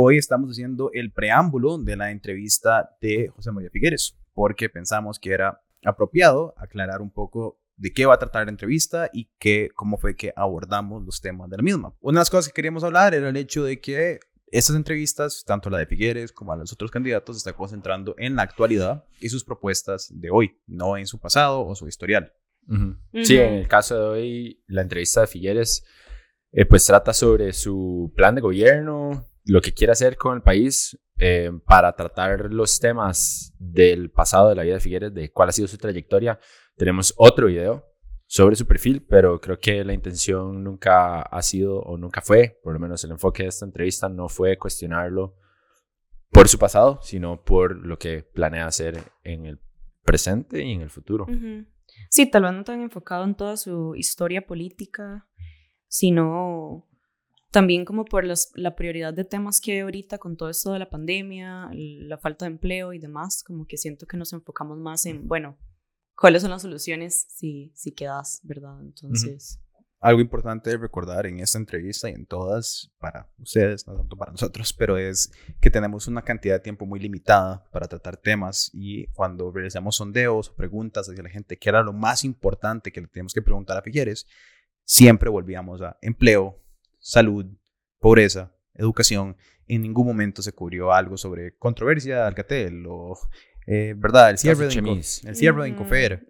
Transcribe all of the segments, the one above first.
hoy estamos haciendo el preámbulo de la entrevista de José María Figueres, porque pensamos que era apropiado aclarar un poco de qué va a tratar la entrevista y qué, cómo fue que abordamos los temas de la misma. Una de las cosas que queríamos hablar era el hecho de que estas entrevistas, tanto la de Figueres como a los otros candidatos, se están concentrando en la actualidad y sus propuestas de hoy, no en su pasado o su historial. Sí, en el caso de hoy, la entrevista de Figueres, eh, pues trata sobre su plan de gobierno, lo que quiere hacer con el país eh, para tratar los temas del pasado de la vida de Figueres, de cuál ha sido su trayectoria. Tenemos otro video sobre su perfil, pero creo que la intención nunca ha sido o nunca fue, por lo menos el enfoque de esta entrevista no fue cuestionarlo por su pasado, sino por lo que planea hacer en el presente y en el futuro. Sí, tal vez no tan enfocado en toda su historia política, sino también como por la prioridad de temas que hay ahorita con todo esto de la pandemia, la falta de empleo y demás, como que siento que nos enfocamos más en, bueno, cuáles son las soluciones si, si quedas, ¿verdad? Entonces... Algo importante de recordar en esta entrevista y en todas, para ustedes, no tanto para nosotros, pero es que tenemos una cantidad de tiempo muy limitada para tratar temas y cuando realizamos sondeos o preguntas hacia la gente, que era lo más importante que le teníamos que preguntar a Figueres, siempre volvíamos a empleo, salud, pobreza, educación. En ningún momento se cubrió algo sobre controversia de Alcatel o eh, ¿verdad? El cierre, de, el cierre de Incofer,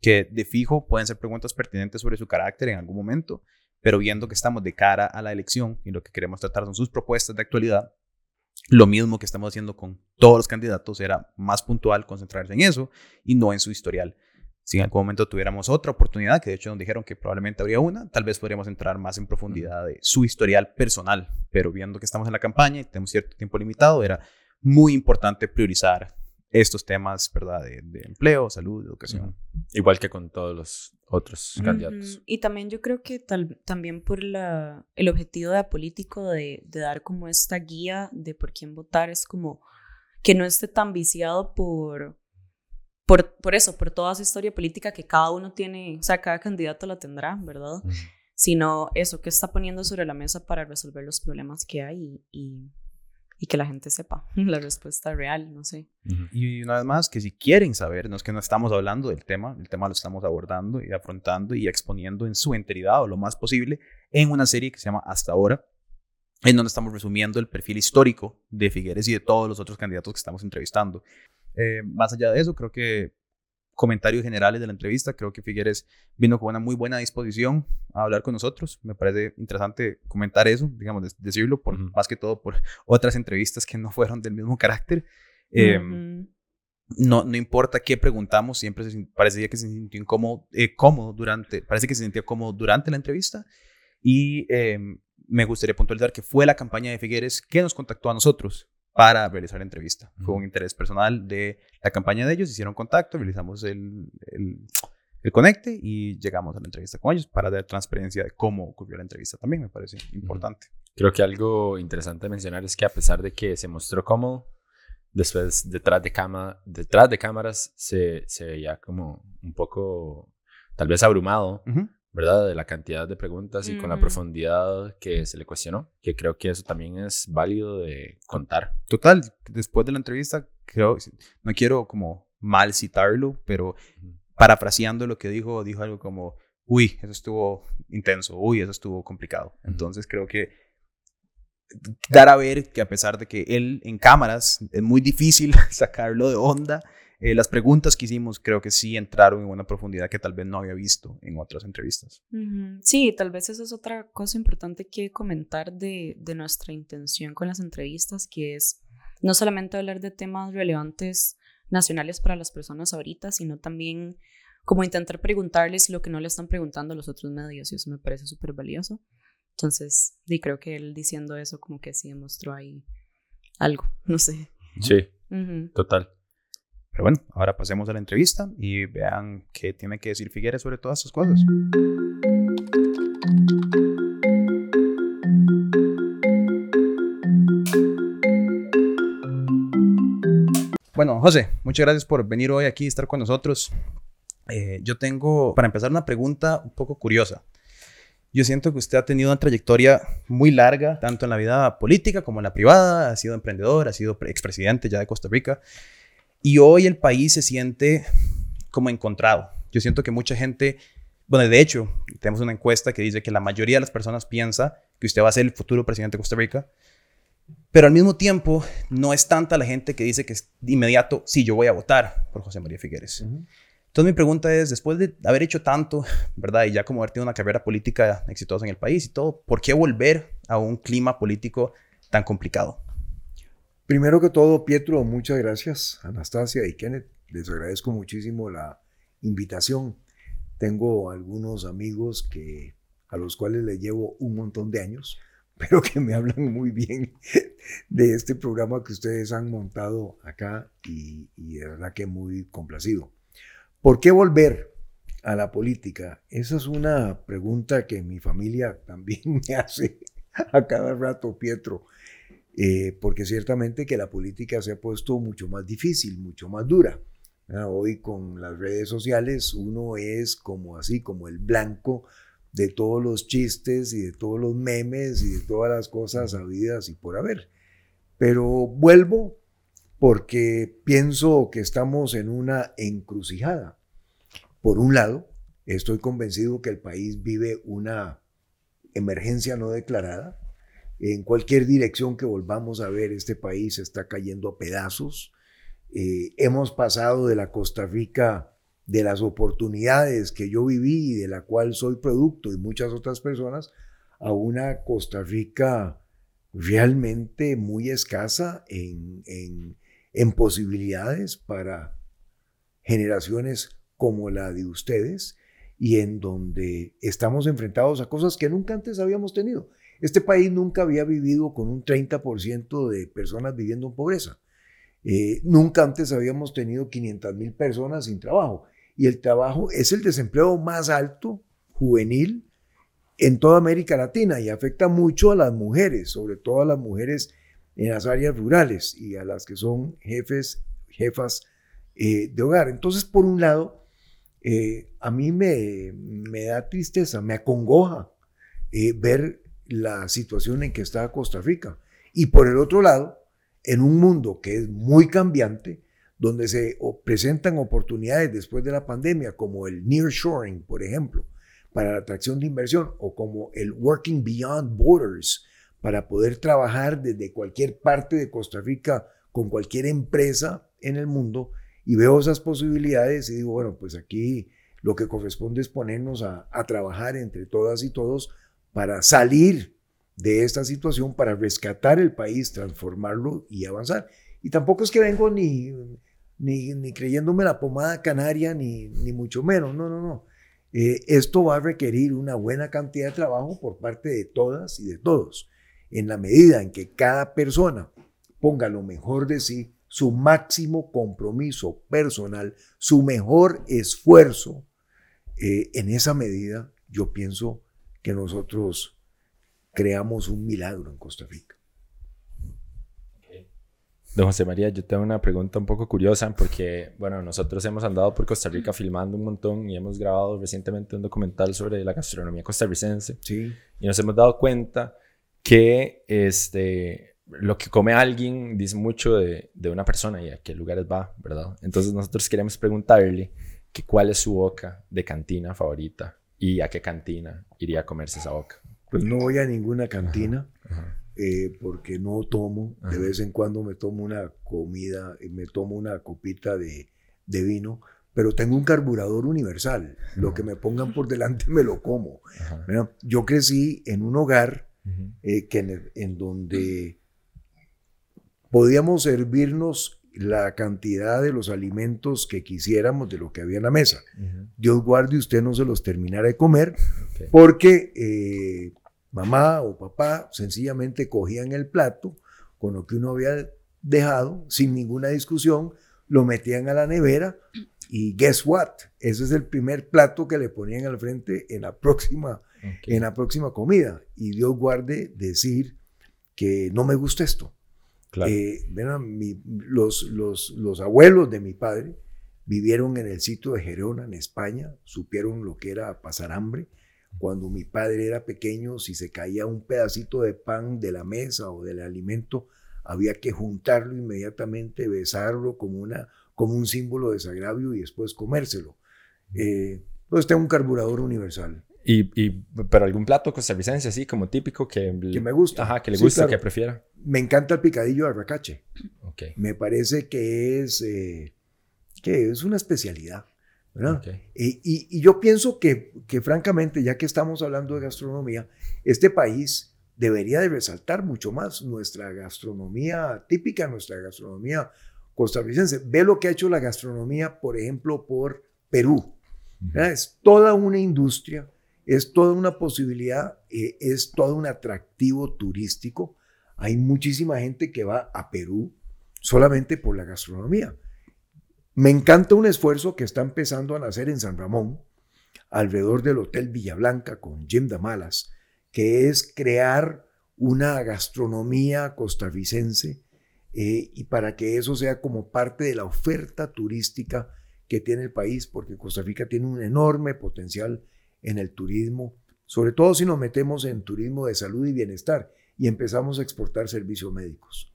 que de fijo pueden ser preguntas pertinentes sobre su carácter en algún momento, pero viendo que estamos de cara a la elección y lo que queremos tratar son sus propuestas de actualidad, lo mismo que estamos haciendo con todos los candidatos era más puntual concentrarse en eso y no en su historial. Si en algún momento tuviéramos otra oportunidad, que de hecho nos dijeron que probablemente habría una, tal vez podríamos entrar más en profundidad de su historial personal, pero viendo que estamos en la campaña y tenemos cierto tiempo limitado, era muy importante priorizar estos temas, ¿verdad? De, empleo, salud, educación. Igual que con todos los otros candidatos. Y también yo creo que tal, también por la, el objetivo de político de, de, dar como esta guía de por quién votar es como que no esté tan viciado por, por, por eso, por toda esa historia política que cada uno tiene, o sea, cada candidato la tendrá, ¿verdad? Sino eso que está poniendo sobre la mesa para resolver los problemas que hay y y que la gente sepa la respuesta real, no sé. Y una vez más, que si quieren saber, no es que no estamos hablando del tema, el tema lo estamos abordando y afrontando y exponiendo en su enteridad o lo más posible en una serie que se llama Hasta ahora, en donde estamos resumiendo el perfil histórico de Figueres y de todos los otros candidatos que estamos entrevistando. Eh, más allá de eso, creo que comentarios generales de la entrevista. Creo que Figueres vino con una muy buena disposición a hablar con nosotros. Me parece interesante comentar eso, digamos, decirlo, por, más que todo por otras entrevistas que no fueron del mismo carácter. Em, no, no importa qué preguntamos, siempre se, parecía que se sintió incómodo, eh, cómodo durante, parece que se sintió cómodo durante la entrevista. Y me gustaría puntualizar que fue la campaña de Figueres que nos contactó a nosotros para realizar la entrevista. Fue un interés personal de la campaña de ellos, hicieron contacto, realizamos el, el, el, conecte y llegamos a la entrevista con ellos para dar transparencia de cómo ocurrió la entrevista también, me parece importante. Creo que algo interesante mencionar es que a pesar de que se mostró cómodo, después detrás de, cama, detrás de cámaras se, se veía como un poco, tal vez abrumado ¿verdad? De la cantidad de preguntas y con la profundidad que se le cuestionó, que creo que eso también es válido de contar. Total, después de la entrevista, creo, no quiero como mal citarlo, pero parafraseando lo que dijo, dijo algo como, uy, eso estuvo intenso, uy, eso estuvo complicado. Entonces creo que dar a ver que a pesar de que él en cámaras es muy difícil sacarlo de onda, eh, las preguntas que hicimos creo que sí entraron en una profundidad que tal vez no había visto en otras entrevistas. Sí, tal vez esa es otra cosa importante que comentar de, de nuestra intención con las entrevistas, que es no solamente hablar de temas relevantes nacionales para las personas ahorita, sino también como intentar preguntarles lo que no le están preguntando a los otros medios y eso me parece súper valioso. Entonces, y creo que él diciendo eso como que sí demostró ahí algo, no sé. Sí, total. Pero bueno, ahora pasemos a la entrevista y vean qué tiene que decir Figueres sobre todas estas cosas. Bueno, José, muchas gracias por venir hoy aquí y estar con nosotros. Eh, yo tengo, para empezar, una pregunta un poco curiosa. Yo siento que usted ha tenido una trayectoria muy larga, tanto en la vida política como en la privada. Ha sido emprendedor, ha sido expresidente ya de Costa Rica. Y hoy el país se siente como encontrado. Yo siento que mucha gente, bueno, de hecho, tenemos una encuesta que dice que la mayoría de las personas piensa que usted va a ser el futuro presidente de Costa Rica. Pero al mismo tiempo, no es tanta la gente que dice que es de inmediato, sí, yo voy a votar por José María Figueres. Entonces mi pregunta es, después de haber hecho tanto, ¿verdad? Y ya como haber tenido una carrera política exitosa en el país y todo, ¿por qué volver a un clima político tan complicado? Primero que todo, Pietro, muchas gracias. Anastasia y Kenneth, les agradezco muchísimo la invitación. Tengo algunos amigos que, a los cuales les llevo un montón de años, pero que me hablan muy bien de este programa que ustedes han montado acá y, y de verdad que muy complacido. ¿Por qué volver a la política? Esa es una pregunta que mi familia también me hace a cada rato, Pietro, eh, porque ciertamente que la política se ha puesto mucho más difícil, mucho más dura. Hoy con las redes sociales uno es como así, como el blanco de todos los chistes y de todos los memes y de todas las cosas habidas y por haber. Pero vuelvo porque pienso que estamos en una encrucijada. Por un lado, estoy convencido que el país vive una emergencia no declarada. En cualquier dirección que volvamos a ver, este país está cayendo a pedazos. Eh, hemos pasado de la Costa Rica, de las oportunidades que yo viví y de la cual soy producto y muchas otras personas, a una Costa Rica realmente muy escasa en, posibilidades para generaciones como la de ustedes y en donde estamos enfrentados a cosas que nunca antes habíamos tenido. Este país nunca había vivido con un 30% de personas viviendo en pobreza. Eh, nunca antes habíamos tenido 500 mil personas sin trabajo. Y el trabajo es el desempleo más alto juvenil en toda América Latina y afecta mucho a las mujeres, sobre todo a las mujeres en las áreas rurales y a las que son jefes, jefas eh, de hogar. Entonces, por un lado, eh, a mí me, da tristeza, me acongoja ver la situación en que está Costa Rica. Y por el otro lado, en un mundo que es muy cambiante, donde se presentan oportunidades después de la pandemia, como el nearshoring, por ejemplo, para la atracción de inversión, o como el working beyond borders, para poder trabajar desde cualquier parte de Costa Rica con cualquier empresa en el mundo y veo esas posibilidades y digo, bueno, pues aquí lo que corresponde es ponernos a, trabajar entre todas y todos para salir de esta situación, para rescatar el país, transformarlo y avanzar. Y tampoco es que vengo ni, ni, creyéndome la pomada canaria, ni, ni mucho menos, no, no, no. Eh, esto va a requerir una buena cantidad de trabajo por parte de todas y de todos en la medida en que cada persona ponga lo mejor de sí, su máximo compromiso personal, su mejor esfuerzo, eh, en esa medida yo pienso que nosotros creamos un milagro en Costa Rica. Don José María, yo tengo una pregunta un poco curiosa porque, bueno, nosotros hemos andado por Costa Rica filmando un montón y hemos grabado recientemente un documental sobre la gastronomía costarricense. Sí. Y nos hemos dado cuenta que este, lo que come alguien dice mucho de, de, una persona y a qué lugares va, ¿verdad? Entonces nosotros queremos preguntarle que cuál es su boca de cantina favorita y a qué cantina iría a comerse esa boca. Pues no voy a ninguna cantina eh, porque no tomo. De vez en cuando me tomo una comida, y me tomo una copita de, de vino, pero tengo un carburador universal. Lo que me pongan por delante me lo como. Yo crecí en un hogar eh, que en, donde podíamos servirnos la cantidad de los alimentos que quisiéramos de lo que había en la mesa. Dios guarde usted no se los terminara de comer porque eh, mamá o papá sencillamente cogían el plato con lo que uno había dejado sin ninguna discusión, lo metían a la nevera y guess what? Ese es el primer plato que le ponían al frente en la próxima, en la próxima comida. Y Dios guarde decir que no me gusta esto. Eh, los, los, los, abuelos de mi padre vivieron en el sitio de Gerona, en España, supieron lo que era pasar hambre. Cuando mi padre era pequeño, si se caía un pedacito de pan de la mesa o del alimento, había que juntarlo inmediatamente, besarlo como, una, como un símbolo de desagravio y después comérselo. Eh, entonces tengo un carburador universal. Y, y, pero algún plato costarricense así como típico que, que me gusta. Ajá, que le gusta, que prefiera. Me encanta el picadillo de arracache. Okay. Me parece que es, eh, que es una especialidad. ¿verdad? Okay. Y, y, y, yo pienso que, que, francamente, ya que estamos hablando de gastronomía, este país debería de resaltar mucho más nuestra gastronomía típica, nuestra gastronomía costarricense. Ve lo que ha hecho la gastronomía, por ejemplo, por Perú. Es toda una industria es toda una posibilidad, eh, es todo un atractivo turístico. Hay muchísima gente que va a Perú solamente por la gastronomía. Me encanta un esfuerzo que está empezando a nacer en San Ramón, alrededor del Hotel Villablanca con Jim Damalas, que es crear una gastronomía costarricense eh, y para que eso sea como parte de la oferta turística que tiene el país, porque Costa Rica tiene un enorme potencial en el turismo, sobre todo si nos metemos en turismo de salud y bienestar y empezamos a exportar servicios médicos.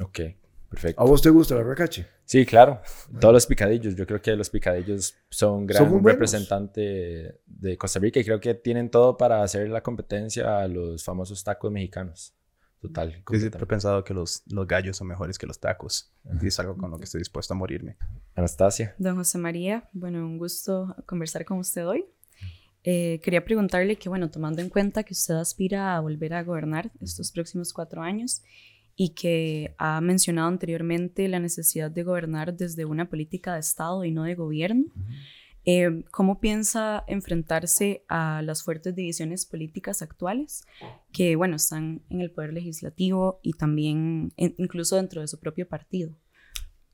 Ok, perfecto. ¿A vos te gusta la racache? Sí, claro. Todos los picadillos. Yo creo que los picadillos son gran Son representante de Costa Rica y creo que tienen todo para hacer la competencia a los famosos tacos mexicanos. Total. Yo siempre he pensado que los, los gallos son mejores que los tacos. Y es algo con lo que estoy dispuesto a morirme. Anastasia. Don José María, bueno, un gusto conversar con usted hoy. Eh, quería preguntarle que, bueno, tomando en cuenta que usted aspira a volver a gobernar estos próximos cuatro años y que ha mencionado anteriormente la necesidad de gobernar desde una política de Estado y no de gobierno, eh, ¿cómo piensa enfrentarse a las fuertes divisiones políticas actuales que, bueno, están en el poder legislativo y también en- incluso dentro de su propio partido?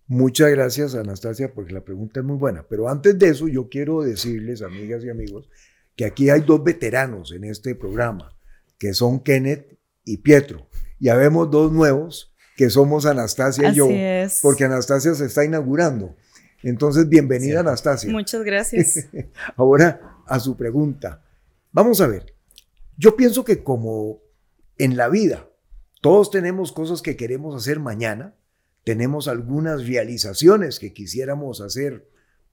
Muchas gracias, Anastasia, porque la pregunta es muy buena. Pero antes de eso, yo quiero decirles, amigas y amigos, que aquí hay dos veteranos en este programa, que son Kenneth y Pietro. Y habemos dos nuevos, que somos Anastasia y yo, es. porque Anastasia se está inaugurando. Entonces, bienvenida. Anastasia. Muchas gracias. Ahora, a su pregunta. Vamos a ver. Yo pienso que como en la vida, todos tenemos cosas que queremos hacer mañana, tenemos algunas realizaciones que quisiéramos hacer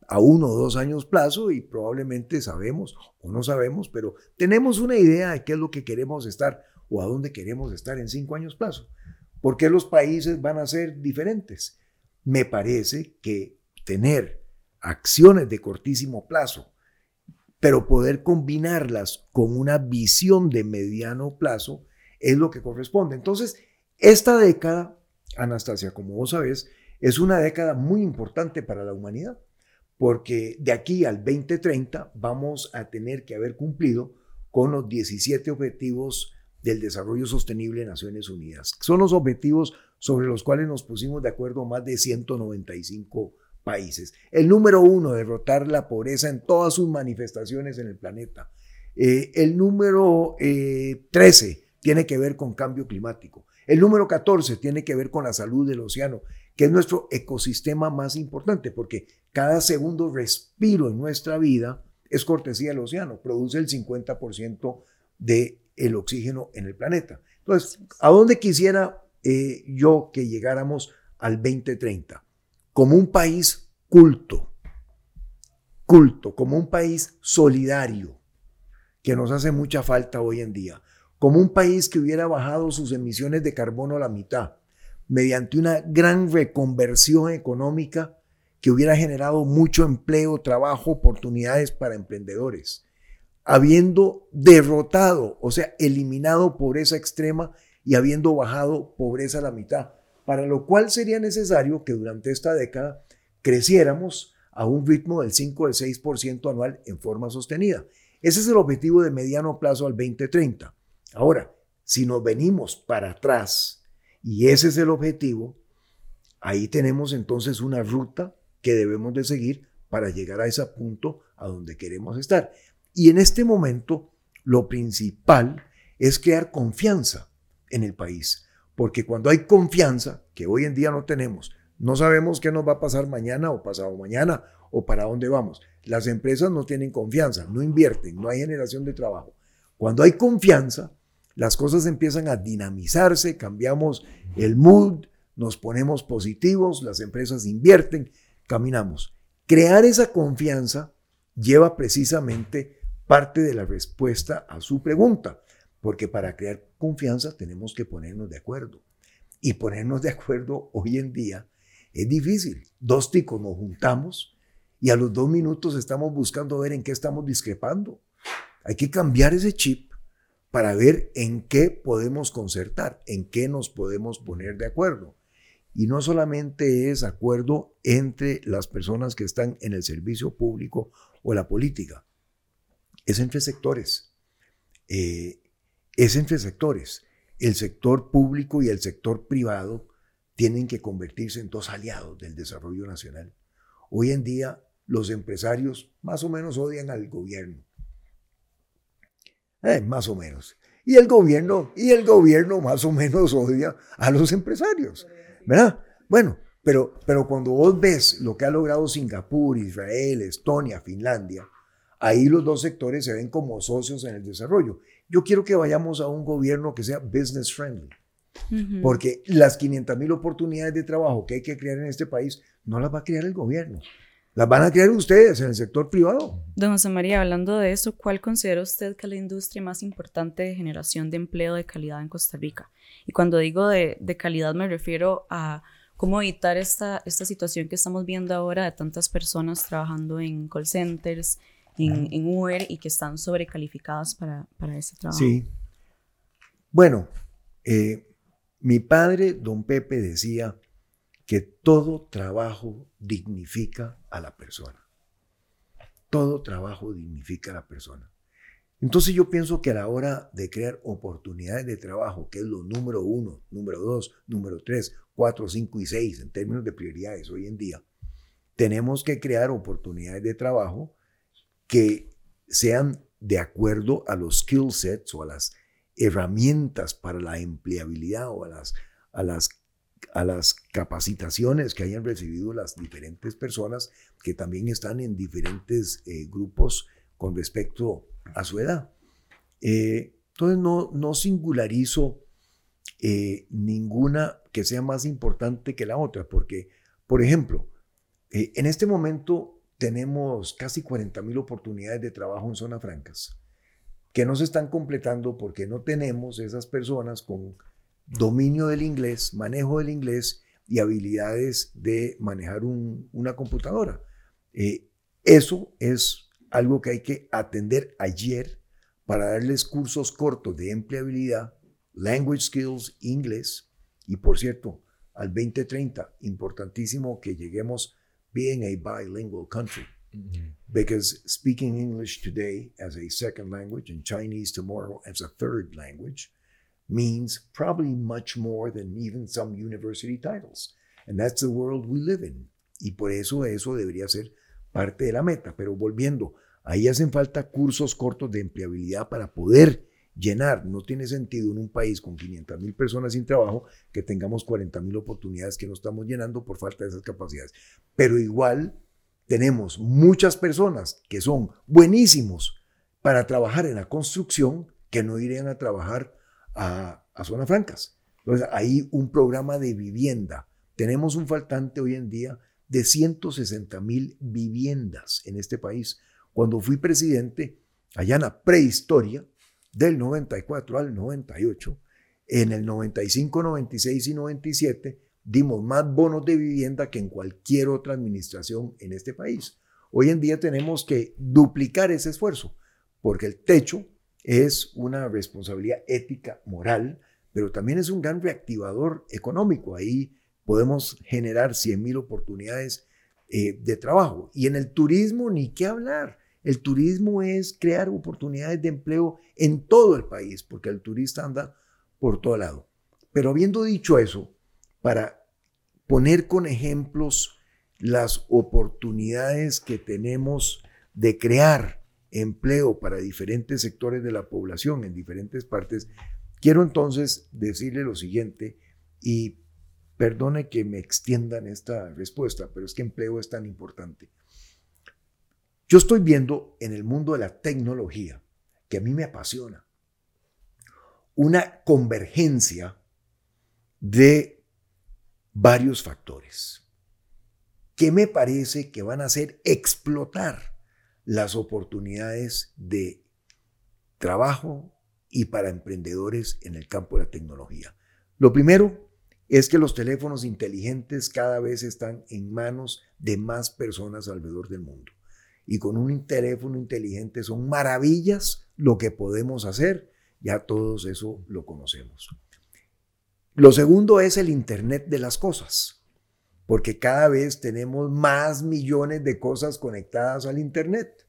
a uno o dos años plazo y probablemente sabemos o no sabemos, pero tenemos una idea de qué es lo que queremos estar o a dónde queremos estar en cinco años plazo. ¿Por qué los países van a ser diferentes? Me parece que tener acciones de cortísimo plazo, pero poder combinarlas con una visión de mediano plazo es lo que corresponde. Entonces, esta década, Anastasia, como vos sabés, es una década muy importante para la humanidad, porque de aquí al 2030 vamos a tener que haber cumplido con los 17 objetivos del desarrollo sostenible de Naciones Unidas. Son los objetivos sobre los cuales nos pusimos de acuerdo más de 195 países. El número uno, derrotar la pobreza en todas sus manifestaciones en el planeta. Eh, el número eh, 13 tiene que ver con cambio climático. El número 14 tiene que ver con la salud del océano, que es nuestro ecosistema más importante, porque cada segundo respiro en nuestra vida es cortesía del océano, produce el 50% del oxígeno en el planeta. Entonces, ¿a dónde quisiera eh, yo que llegáramos al 2030? Como un país culto, culto, como un país solidario, que nos hace mucha falta hoy en día, como un país que hubiera bajado sus emisiones de carbono a la mitad, mediante una gran reconversión económica que hubiera generado mucho empleo, trabajo, oportunidades para emprendedores, habiendo derrotado, o sea, eliminado pobreza extrema y habiendo bajado pobreza a la mitad, para lo cual sería necesario que durante esta década creciéramos a un ritmo del 5 al 6% anual en forma sostenida. Ese es el objetivo de mediano plazo al 2030. Ahora, si nos venimos para atrás y ese es el objetivo, ahí tenemos entonces una ruta que debemos de seguir para llegar a ese punto a donde queremos estar. Y en este momento, lo principal es crear confianza en el país, porque cuando hay confianza, que hoy en día no tenemos, no sabemos qué nos va a pasar mañana o pasado mañana o para dónde vamos. las empresas no tienen confianza, no invierten, no hay generación de trabajo. Cuando hay confianza, las cosas empiezan a dinamizarse, cambiamos el mood, nos ponemos positivos, las empresas invierten, caminamos. Crear esa confianza lleva precisamente parte de la respuesta a su pregunta, porque para crear confianza tenemos que ponernos de acuerdo. Y ponernos de acuerdo hoy en día es difícil. Dos ticos nos juntamos y a los dos minutos estamos buscando ver en qué estamos discrepando. Hay que cambiar ese chip para ver en qué podemos concertar, en qué nos podemos poner de acuerdo. Y no solamente es acuerdo entre las personas que están en el servicio público o la política, es entre sectores. Eh, es entre sectores. El sector público y el sector privado tienen que convertirse en dos aliados del desarrollo nacional. Hoy en día los empresarios más o menos odian al gobierno. Eh, más o menos. Y el gobierno, y el gobierno más o menos odia a los empresarios. ¿Verdad? Bueno, pero, pero cuando vos ves lo que ha logrado Singapur, Israel, Estonia, Finlandia, ahí los dos sectores se ven como socios en el desarrollo. Yo quiero que vayamos a un gobierno que sea business friendly, porque las 500 mil oportunidades de trabajo que hay que crear en este país no las va a crear el gobierno. Las van a crear ustedes en el sector privado. Don José María, hablando de eso, ¿cuál considera usted que es la industria más importante de generación de empleo de calidad en Costa Rica? Y cuando digo de, de calidad me refiero a cómo evitar esta, esta situación que estamos viendo ahora de tantas personas trabajando en call centers, en, en Uber y que están sobrecalificadas para, para ese trabajo. Sí. Bueno, eh, mi padre, don Pepe, decía que todo trabajo dignifica a la persona. Todo trabajo dignifica a la persona. Entonces yo pienso que a la hora de crear oportunidades de trabajo, que es lo número uno, número dos, número tres, cuatro, cinco y seis en términos de prioridades hoy en día, tenemos que crear oportunidades de trabajo que sean de acuerdo a los skill sets o a las herramientas para la empleabilidad o a las, a las, a las capacitaciones que hayan recibido las diferentes personas que también están en diferentes eh, grupos con respecto a su edad. Eh, entonces no, no singularizo eh, ninguna que sea más importante que la otra, porque, por ejemplo, en este momento tenemos casi 40 mil oportunidades de trabajo en zonas francas que no se están completando porque no tenemos esas personas con dominio del inglés, manejo del inglés y habilidades de manejar una computadora. Eh, eso es algo que hay que atender ayer para darles cursos cortos de empleabilidad, language skills, inglés y por cierto, al 2030, importantísimo que lleguemos being a bilingual country. Because speaking English today as a second language and Chinese tomorrow as a third language means probably much more than even some university titles. And that's the world we live in. Y por eso eso debería ser parte de la meta. Pero volviendo, ahí hacen falta cursos cortos de empleabilidad para poder llenar. No tiene sentido en un país con 500 mil personas sin trabajo que tengamos 40 mil oportunidades que no estamos llenando por falta de esas capacidades. Pero igual tenemos muchas personas que son buenísimos para trabajar en la construcción que no irían a trabajar a, a zonas francas. Entonces, hay un programa de vivienda. Tenemos un faltante hoy en día de 160 mil viviendas en este país. Cuando fui presidente, allá en la prehistoria, del 94 al 98, en el 95, 96 y 97 dimos más bonos de vivienda que en cualquier otra administración en este país. Hoy en día tenemos que duplicar ese esfuerzo, porque el techo es una responsabilidad ética, moral, pero también es un gran reactivador económico. Ahí podemos generar 100 mil oportunidades eh, de trabajo. Y en el turismo, ni qué hablar. El turismo es crear oportunidades de empleo en todo el país, porque el turista anda por todo lado. Pero habiendo dicho eso, para poner con ejemplos las oportunidades que tenemos de crear empleo para diferentes sectores de la población en diferentes partes, quiero entonces decirle lo siguiente y perdone que me extiendan esta respuesta, pero es que empleo es tan importante. Yo estoy viendo en el mundo de la tecnología, que a mí me apasiona, una convergencia de varios factores que me parece que van a hacer explotar las oportunidades de trabajo y para emprendedores en el campo de la tecnología. Lo primero es que los teléfonos inteligentes cada vez están en manos de más personas alrededor del mundo. Y con un teléfono inteligente son maravillas lo que podemos hacer. Ya todos eso lo conocemos. Lo segundo es el Internet de las cosas, porque cada vez tenemos más millones de cosas conectadas al Internet.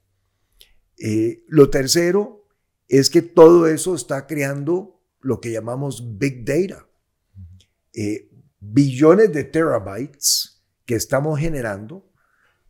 Eh, lo tercero es que todo eso está creando lo que llamamos Big Data. Eh, billones de terabytes que estamos generando,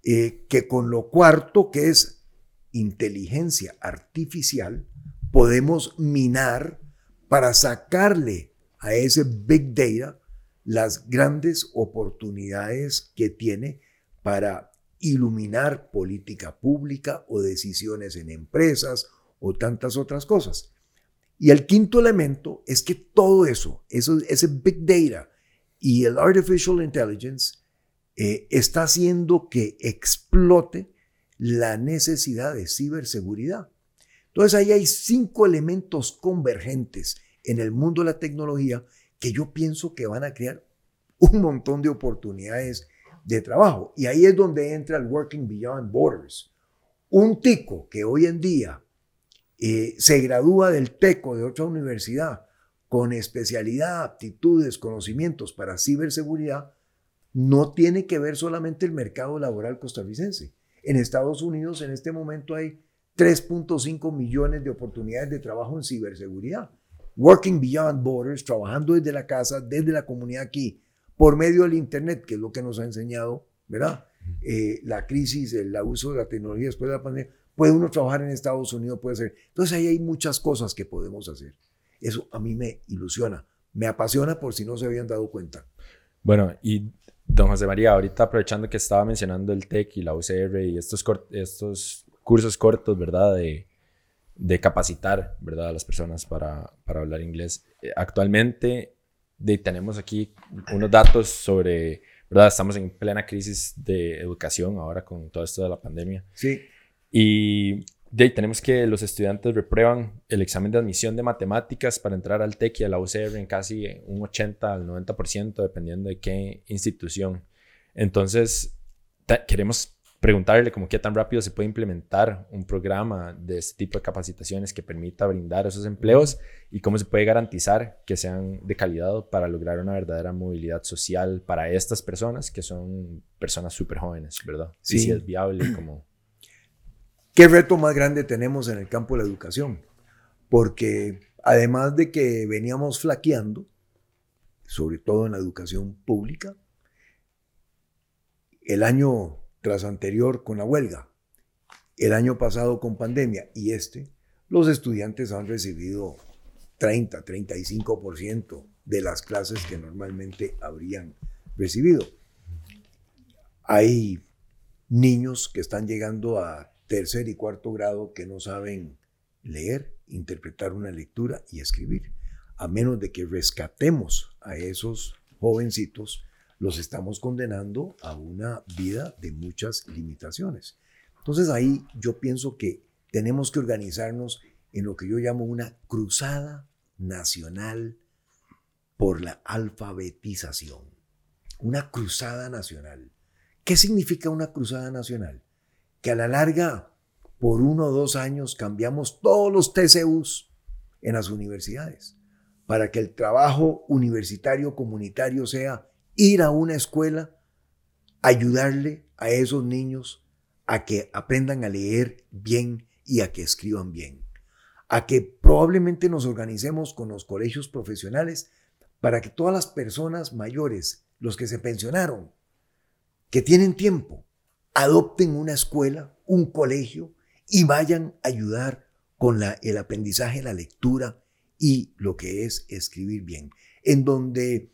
eh, que con lo cuarto, que es inteligencia artificial, podemos minar para sacarle a ese big data las grandes oportunidades que tiene para iluminar política pública o decisiones en empresas o tantas otras cosas. Y el quinto elemento es que todo eso, eso ese big data y el artificial intelligence eh, está haciendo que explote la necesidad de ciberseguridad. Entonces ahí hay cinco elementos convergentes en el mundo de la tecnología que yo pienso que van a crear un montón de oportunidades de trabajo. Y ahí es donde entra el Working Beyond Borders. Un tico que hoy en día eh, se gradúa del TECO de otra universidad con especialidad, aptitudes, conocimientos para ciberseguridad, no tiene que ver solamente el mercado laboral costarricense. En Estados Unidos en este momento hay 3.5 millones de oportunidades de trabajo en ciberseguridad. Working Beyond Borders, trabajando desde la casa, desde la comunidad aquí, por medio del Internet, que es lo que nos ha enseñado, ¿verdad? Eh, la crisis, el uso de la tecnología después de la pandemia, puede uno trabajar en Estados Unidos, puede ser. Entonces ahí hay muchas cosas que podemos hacer. Eso a mí me ilusiona, me apasiona por si no se habían dado cuenta. Bueno, y don José María, ahorita aprovechando que estaba mencionando el TEC y la UCR y estos, estos cursos cortos, ¿verdad? De, de capacitar, ¿verdad? A las personas para, para hablar inglés. Eh, actualmente de, tenemos aquí unos datos sobre, ¿verdad? Estamos en plena crisis de educación ahora con todo esto de la pandemia. Sí. Y de, tenemos que los estudiantes reprueban el examen de admisión de matemáticas para entrar al TEC y a la UCR en casi un 80 al 90%, dependiendo de qué institución. Entonces, queremos preguntarle como qué tan rápido se puede implementar un programa de este tipo de capacitaciones que permita brindar esos empleos y cómo se puede garantizar que sean de calidad para lograr una verdadera movilidad social para estas personas que son personas súper jóvenes, ¿verdad? Sí. si es viable como... ¿Qué reto más grande tenemos en el campo de la educación? Porque además de que veníamos flaqueando, sobre todo en la educación pública, el año tras anterior con la huelga, el año pasado con pandemia y este, los estudiantes han recibido 30, 35% de las clases que normalmente habrían recibido. Hay niños que están llegando a tercer y cuarto grado que no saben leer, interpretar una lectura y escribir. A menos de que rescatemos a esos jovencitos los estamos condenando a una vida de muchas limitaciones. Entonces ahí yo pienso que tenemos que organizarnos en lo que yo llamo una cruzada nacional por la alfabetización. Una cruzada nacional. ¿Qué significa una cruzada nacional? Que a la larga, por uno o dos años, cambiamos todos los TCUs en las universidades para que el trabajo universitario comunitario sea ir a una escuela, ayudarle a esos niños a que aprendan a leer bien y a que escriban bien. A que probablemente nos organicemos con los colegios profesionales para que todas las personas mayores, los que se pensionaron, que tienen tiempo, adopten una escuela, un colegio y vayan a ayudar con el aprendizaje, la lectura y lo que es escribir bien. En donde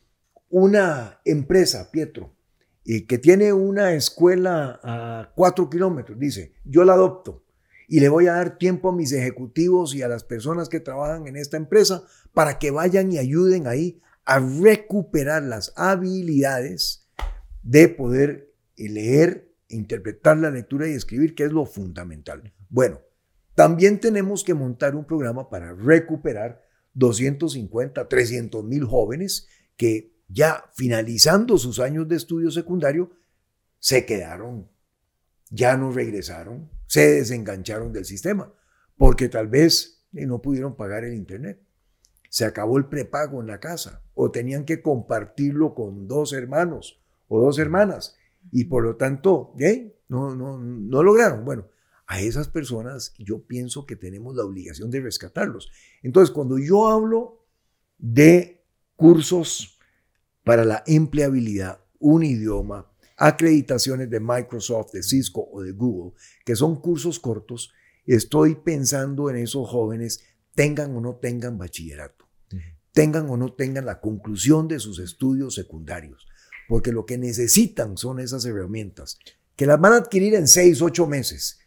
una empresa, Pietro, y que tiene una escuela a cuatro kilómetros, dice, yo la adopto y le voy a dar tiempo a mis ejecutivos y a las personas que trabajan en esta empresa para que vayan y ayuden ahí a recuperar las habilidades de poder leer, interpretar la lectura y escribir, que es lo fundamental. Bueno, también tenemos que montar un programa para recuperar 250, 300 mil jóvenes que ya finalizando sus años de estudio secundario, se quedaron, ya no regresaron, se desengancharon del sistema, porque tal vez eh, no pudieron pagar el Internet. Se acabó el prepago en la casa o tenían que compartirlo con dos hermanos o dos hermanas y por lo tanto ¿eh? no, no, no lograron. Bueno, a esas personas yo pienso que tenemos la obligación de rescatarlos. Entonces, cuando yo hablo de cursos para la empleabilidad, un idioma, acreditaciones de Microsoft, de Cisco o de Google, que son cursos cortos, estoy pensando en esos jóvenes, tengan o no tengan bachillerato, tengan o no tengan la conclusión de sus estudios secundarios, porque lo que necesitan son esas herramientas, que las van a adquirir en seis, ocho meses.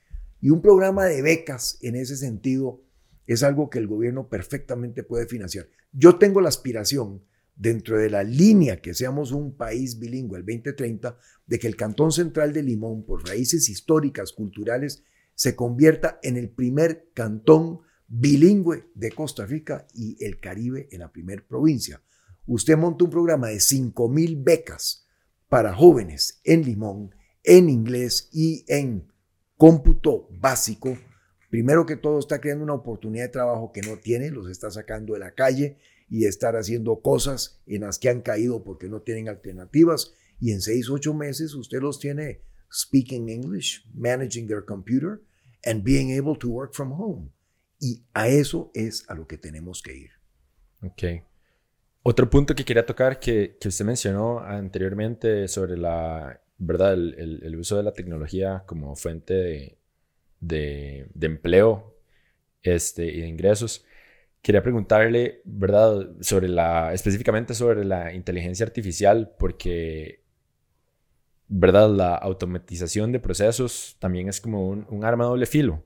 Y un programa de becas en ese sentido es algo que el gobierno perfectamente puede financiar. Yo tengo la aspiración dentro de la línea que seamos un país bilingüe el 2030, de que el Cantón Central de Limón, por raíces históricas, culturales, se convierta en el primer cantón bilingüe de Costa Rica y el Caribe en la primer provincia. Usted monta un programa de 5 mil becas para jóvenes en Limón, en inglés y en cómputo básico. Primero que todo está creando una oportunidad de trabajo que no tiene, los está sacando de la calle y estar haciendo cosas en las que han caído porque no tienen alternativas. Y en seis, ocho meses usted los tiene speaking English, managing their computer, and being able to work from home. Y a eso es a lo que tenemos que ir. Ok. Otro punto que quería tocar que, que usted mencionó anteriormente sobre la, ¿verdad? El, el, uso de la tecnología como fuente de, de, de empleo este, y de ingresos quería preguntarle, ¿verdad? Sobre la, específicamente sobre la inteligencia artificial, porque, ¿verdad? La automatización de procesos también es como un, un arma doble filo.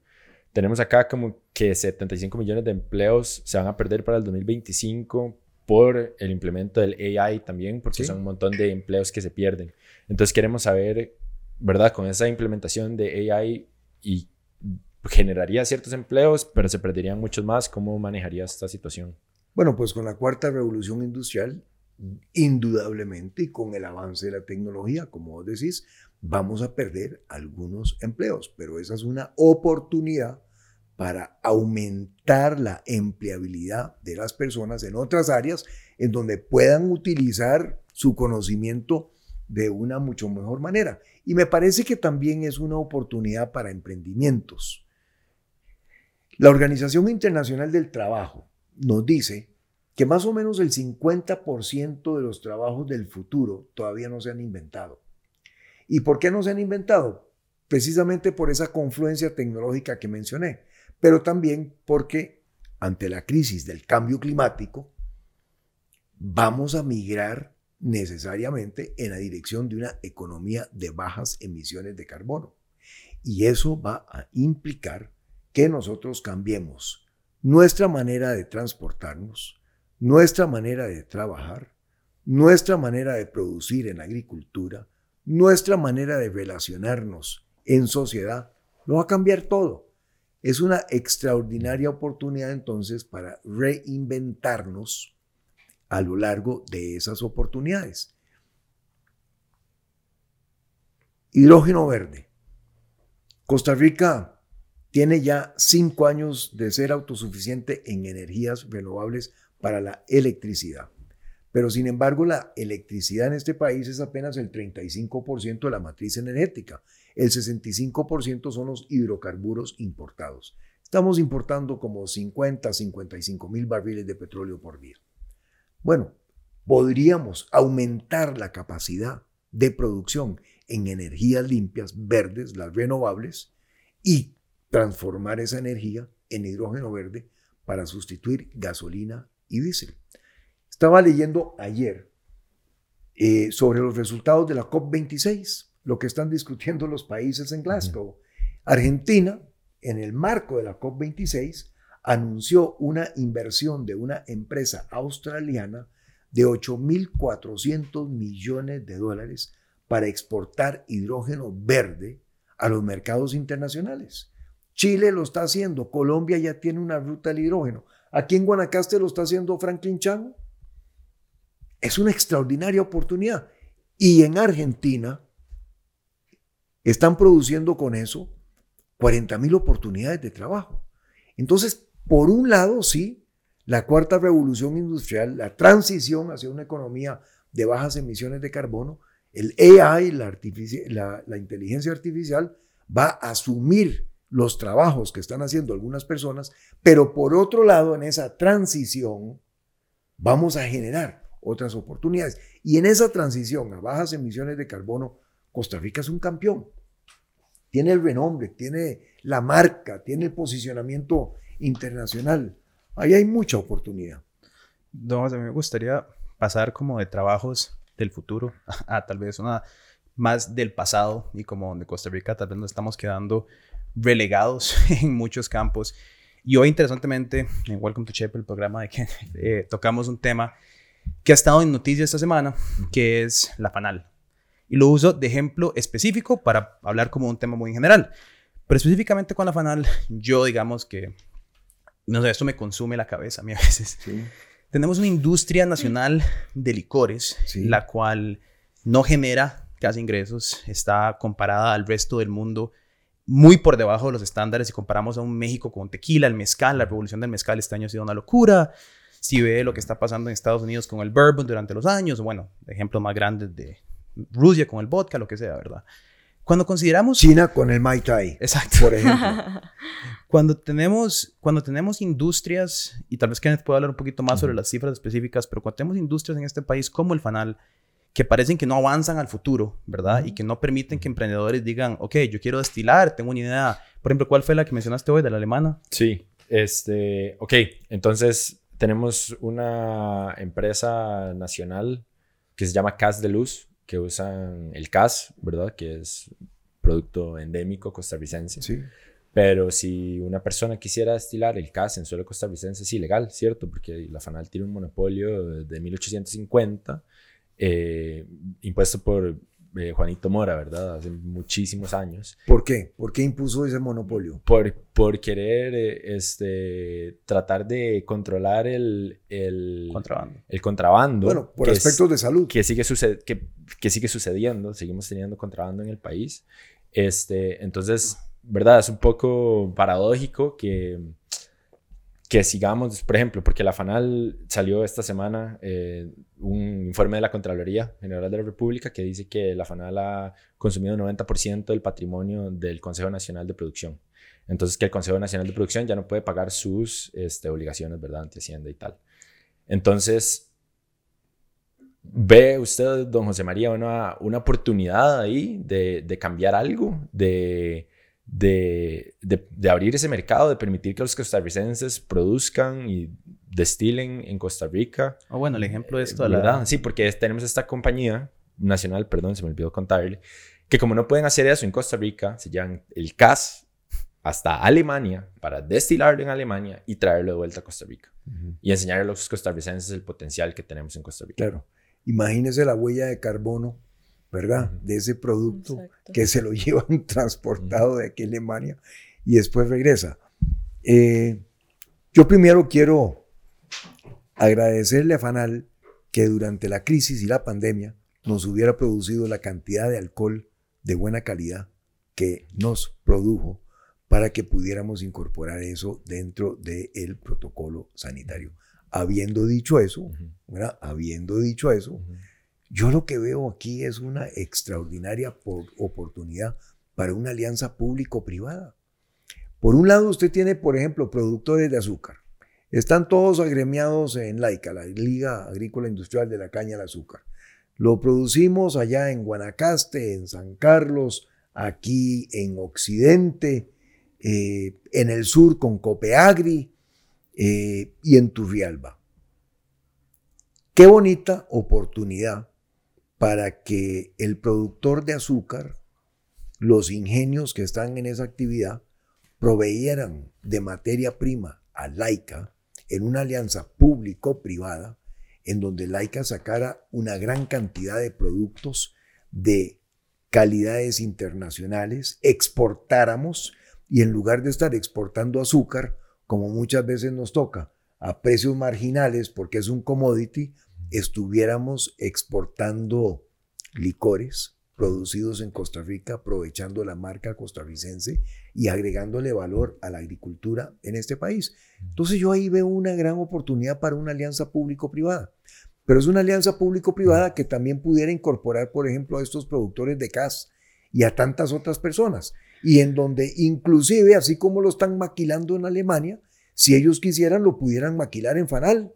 Tenemos acá como que 75 millones de empleos se van a perder para el 2025 por el implemento del AI también, porque son un montón de empleos que se pierden. Entonces queremos saber, ¿verdad? Con esa implementación de AI y generaría ciertos empleos, pero se perderían muchos más. ¿Cómo manejaría esta situación? Bueno, pues con la cuarta revolución industrial, indudablemente, y con el avance de la tecnología, como vos decís, vamos a perder algunos empleos, pero esa es una oportunidad para aumentar la empleabilidad de las personas en otras áreas en donde puedan utilizar su conocimiento de una mucho mejor manera. Y me parece que también es una oportunidad para emprendimientos. La Organización Internacional del Trabajo nos dice que más o menos el 50% de los trabajos del futuro todavía no se han inventado. ¿Y por qué no se han inventado? Precisamente por esa confluencia tecnológica que mencioné, pero también porque ante la crisis del cambio climático vamos a migrar necesariamente en la dirección de una economía de bajas emisiones de carbono. Y eso va a implicar que nosotros cambiemos nuestra manera de transportarnos, nuestra manera de trabajar, nuestra manera de producir en agricultura, nuestra manera de relacionarnos en sociedad, lo va a cambiar todo. Es una extraordinaria oportunidad entonces para reinventarnos a lo largo de esas oportunidades. Hidrógeno verde. Costa Rica tiene ya cinco años de ser autosuficiente en energías renovables para la electricidad. Pero sin embargo, la electricidad en este país es apenas el 35% de la matriz energética. El 65% son los hidrocarburos importados. Estamos importando como 50, 55 mil barriles de petróleo por día. Bueno, podríamos aumentar la capacidad de producción en energías limpias, verdes, las renovables, y transformar esa energía en hidrógeno verde para sustituir gasolina y diésel. Estaba leyendo ayer eh, sobre los resultados de la COP26, lo que están discutiendo los países en Glasgow. Argentina, en el marco de la COP26, anunció una inversión de una empresa australiana de 8.400 millones de dólares para exportar hidrógeno verde a los mercados internacionales. Chile lo está haciendo, Colombia ya tiene una ruta del hidrógeno. Aquí en Guanacaste lo está haciendo Franklin Chang. Es una extraordinaria oportunidad. Y en Argentina están produciendo con eso 40 mil oportunidades de trabajo. Entonces, por un lado, sí, la cuarta revolución industrial, la transición hacia una economía de bajas emisiones de carbono, el AI, la, inteligencia artificial, va a asumir los trabajos que están haciendo algunas personas, pero por otro lado, en esa transición, vamos a generar otras oportunidades. Y en esa transición a bajas emisiones de carbono, Costa Rica es un campeón. Tiene el renombre, tiene la marca, tiene el posicionamiento internacional. Ahí hay mucha oportunidad. Don José, me gustaría pasar como de trabajos del futuro a, tal vez una más del pasado y como donde Costa Rica tal vez nos estamos quedando relegados en muchos campos. Y hoy, interesantemente, en Welcome to Chip, el programa de que eh, tocamos un tema que ha estado en noticias esta semana, que es la FANAL. Y lo uso de ejemplo específico para hablar como un tema muy general. Pero específicamente con la FANAL, yo digamos que, no sé, esto me consume la cabeza a mí a veces. Sí. Tenemos una industria nacional de licores, la cual no genera casi ingresos, está comparada al resto del mundo muy por debajo de los estándares si comparamos a un México con tequila, el mezcal, la revolución del mezcal este año ha sido una locura. Si ve lo que está pasando en Estados Unidos con el bourbon durante los años, bueno, ejemplos más grandes de Rusia con el vodka, lo que sea, ¿verdad? Cuando consideramos... China con el Mai Tai. Exacto. Por ejemplo. cuando, tenemos, cuando tenemos industrias, y tal vez Kenneth pueda hablar un poquito más sobre las cifras específicas, pero cuando tenemos industrias en este país como el Fanal, que parecen que no avanzan al futuro, ¿verdad? Y que no permiten que emprendedores digan, ok, yo quiero destilar, tengo una idea. Por ejemplo, ¿cuál fue la que mencionaste hoy de la alemana? Sí, este, ok, entonces tenemos una empresa nacional que se llama Cas de Luz, que usan el CAS, ¿verdad? Que es producto endémico costarricense. Sí. Pero si una persona quisiera destilar el CAS en suelo costarricense es ilegal, ¿cierto? Porque la FANAL tiene un monopolio de 1850, eh, impuesto por eh, Juanito Mora, ¿verdad? Hace muchísimos años. ¿Por qué? ¿Por qué impuso ese monopolio? Por, por querer eh, este, tratar de controlar el, el contrabando. El contrabando. Bueno, por aspectos de salud. Que sigue, que, que sigue sucediendo, seguimos teniendo contrabando en el país. Este, entonces, ¿verdad? Es un poco paradójico que que sigamos, por ejemplo, porque la FANAL salió esta semana eh, un informe de la Contraloría General de la República que dice que la FANAL ha consumido 90% del patrimonio del Consejo Nacional de Producción. Entonces, que el Consejo Nacional de Producción ya no puede pagar sus este, obligaciones, ¿verdad?, ante Hacienda y tal. Entonces, ¿ve usted, don José María, una, una oportunidad ahí de, de cambiar algo? De de, de, abrir ese mercado, de permitir que los costarricenses produzcan y destilen en Costa Rica. Oh, bueno, el ejemplo de esto, la verdad. Sí, porque tenemos esta compañía nacional, perdón, se me olvidó contarle, que como no pueden hacer eso en Costa Rica, se llevan el CAS hasta Alemania para destilarlo en Alemania y traerlo de vuelta a Costa Rica. Y enseñar a los costarricenses el potencial que tenemos en Costa Rica. Claro. Imagínese la huella de carbono ¿verdad? De ese producto que se lo llevan transportado de aquí a Alemania y después regresa. Eh, yo primero quiero agradecerle a Fanal que durante la crisis y la pandemia nos hubiera producido la cantidad de alcohol de buena calidad que nos produjo para que pudiéramos incorporar eso dentro del protocolo sanitario. Habiendo dicho eso, ¿verdad? Habiendo dicho eso, yo lo que veo aquí es una extraordinaria oportunidad para una alianza público-privada. Por un lado, usted tiene, por ejemplo, productores de azúcar. Están todos agremiados en LAICA, la Liga Agrícola Industrial de la Caña de Azúcar. Lo producimos allá en Guanacaste, en San Carlos, aquí en Occidente, eh, en el sur con Copeagri eh, y en Turrialba. Qué bonita oportunidad para que el productor de azúcar, los ingenios que están en esa actividad, proveyeran de materia prima a Laica en una alianza público-privada, en donde Laica sacara una gran cantidad de productos de calidades internacionales, exportáramos y en lugar de estar exportando azúcar, como muchas veces nos toca, a precios marginales porque es un commodity, estuviéramos exportando licores producidos en Costa Rica, aprovechando la marca costarricense y agregándole valor a la agricultura en este país. Entonces yo ahí veo una gran oportunidad para una alianza público-privada. Pero es una alianza público-privada que también pudiera incorporar, por ejemplo, a estos productores de CAS y a tantas otras personas. Y en donde inclusive, así como lo están maquilando en Alemania, si ellos quisieran, lo pudieran maquilar en Fanal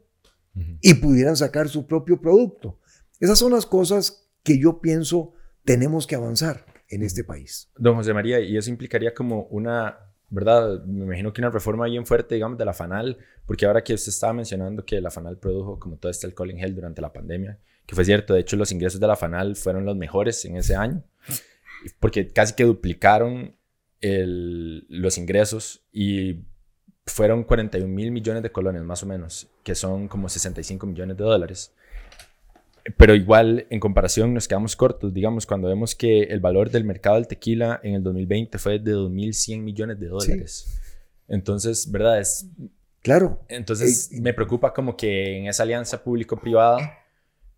y pudieran sacar su propio producto. Esas son las cosas que yo pienso tenemos que avanzar en este país. Don José María, y eso implicaría como una, ¿verdad? Me imagino que una reforma bien fuerte, digamos, de la FANAL, porque ahora que usted estaba mencionando que la FANAL produjo como todo este alcohol en gel durante la pandemia, que fue cierto, de hecho los ingresos de la FANAL fueron los mejores en ese año, porque casi que duplicaron el, los ingresos y fueron 41 mil millones de colones más o menos, que son como 65 millones de dólares. Pero igual, en comparación, nos quedamos cortos, digamos, cuando vemos que el valor del mercado del tequila en el 2020 fue de 2.100 millones de dólares. Entonces, ¿verdad? Es, claro. Entonces, me preocupa como que en esa alianza público-privada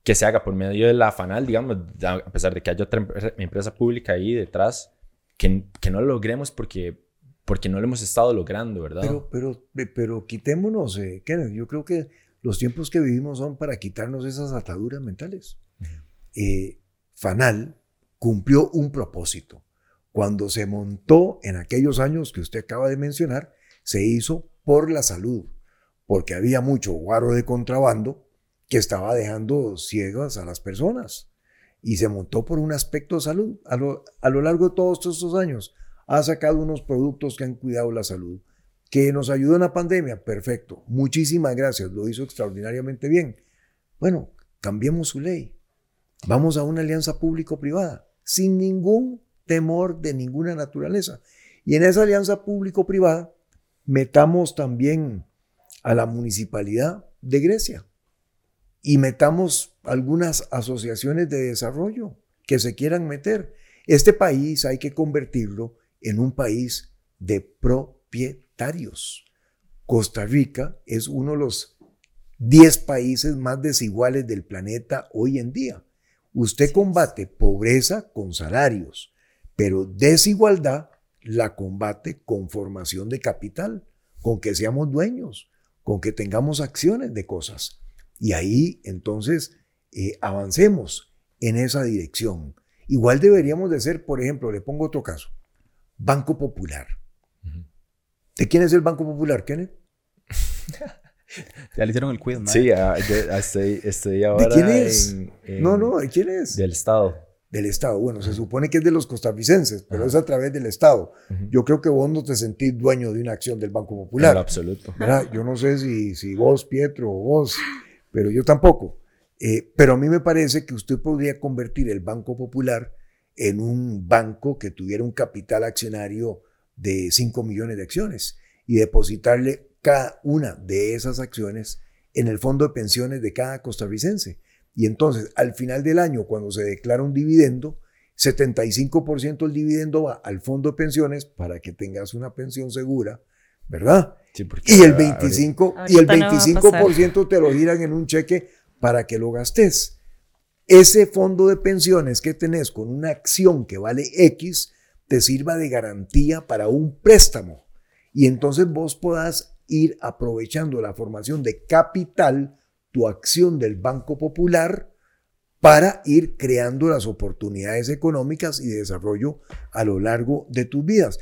que se haga por medio de la FANAL, digamos, a pesar de que haya otra empresa pública ahí detrás, que, que no lo logremos porque porque no lo hemos estado logrando, ¿verdad? Pero, pero, pero quitémonos, eh, Kenneth, yo creo que los tiempos que vivimos son para quitarnos esas ataduras mentales. Eh, Fanal cumplió un propósito. Cuando se montó en aquellos años que usted acaba de mencionar, se hizo por la salud, porque había mucho guaro de contrabando que estaba dejando ciegas a las personas. Y se montó por un aspecto de salud. A lo, a lo largo de todos estos años, ha sacado unos productos que han cuidado la salud, que nos ayudó en la pandemia, perfecto. Muchísimas gracias, lo hizo extraordinariamente bien. Bueno, cambiemos su ley. Vamos a una alianza público-privada, sin ningún temor de ninguna naturaleza. Y en esa alianza público-privada, metamos también a la municipalidad de Grecia y metamos algunas asociaciones de desarrollo que se quieran meter. Este país hay que convertirlo en un país de propietarios. Costa Rica es uno de los 10 países más desiguales del planeta hoy en día. Usted combate pobreza con salarios, pero desigualdad la combate con formación de capital, con que seamos dueños, con que tengamos acciones de cosas. Y ahí entonces eh, avancemos en esa dirección. Igual deberíamos de ser, por ejemplo, le pongo otro caso, Banco Popular. ¿De quién es el Banco Popular, Kenneth? ya le hicieron el quiz, ¿no? Sí, ah, estoy, ahora. ¿De quién es? no, no, ¿de quién es? Del Estado. Del Estado. Bueno, se supone que es de los costarricenses, pero es a través del Estado. Yo creo que vos no te sentís dueño de una acción del Banco Popular. En absoluto. Yo no sé si, si vos, Pietro, o vos, pero yo tampoco. Eh, pero a mí me parece que usted podría convertir el Banco Popular en un banco que tuviera un capital accionario de 5 millones de acciones y depositarle cada una de esas acciones en el fondo de pensiones de cada costarricense. Y entonces, al final del año, cuando se declara un dividendo, 75% del dividendo va al fondo de pensiones para que tengas una pensión segura, ¿verdad? y el 25, y el 25% te lo giran en un cheque para que lo gastes ese fondo de pensiones que tenés con una acción que vale X te sirva de garantía para un préstamo. Y entonces vos podás ir aprovechando la formación de capital, tu acción del Banco Popular, para ir creando las oportunidades económicas y de desarrollo a lo largo de tus vidas.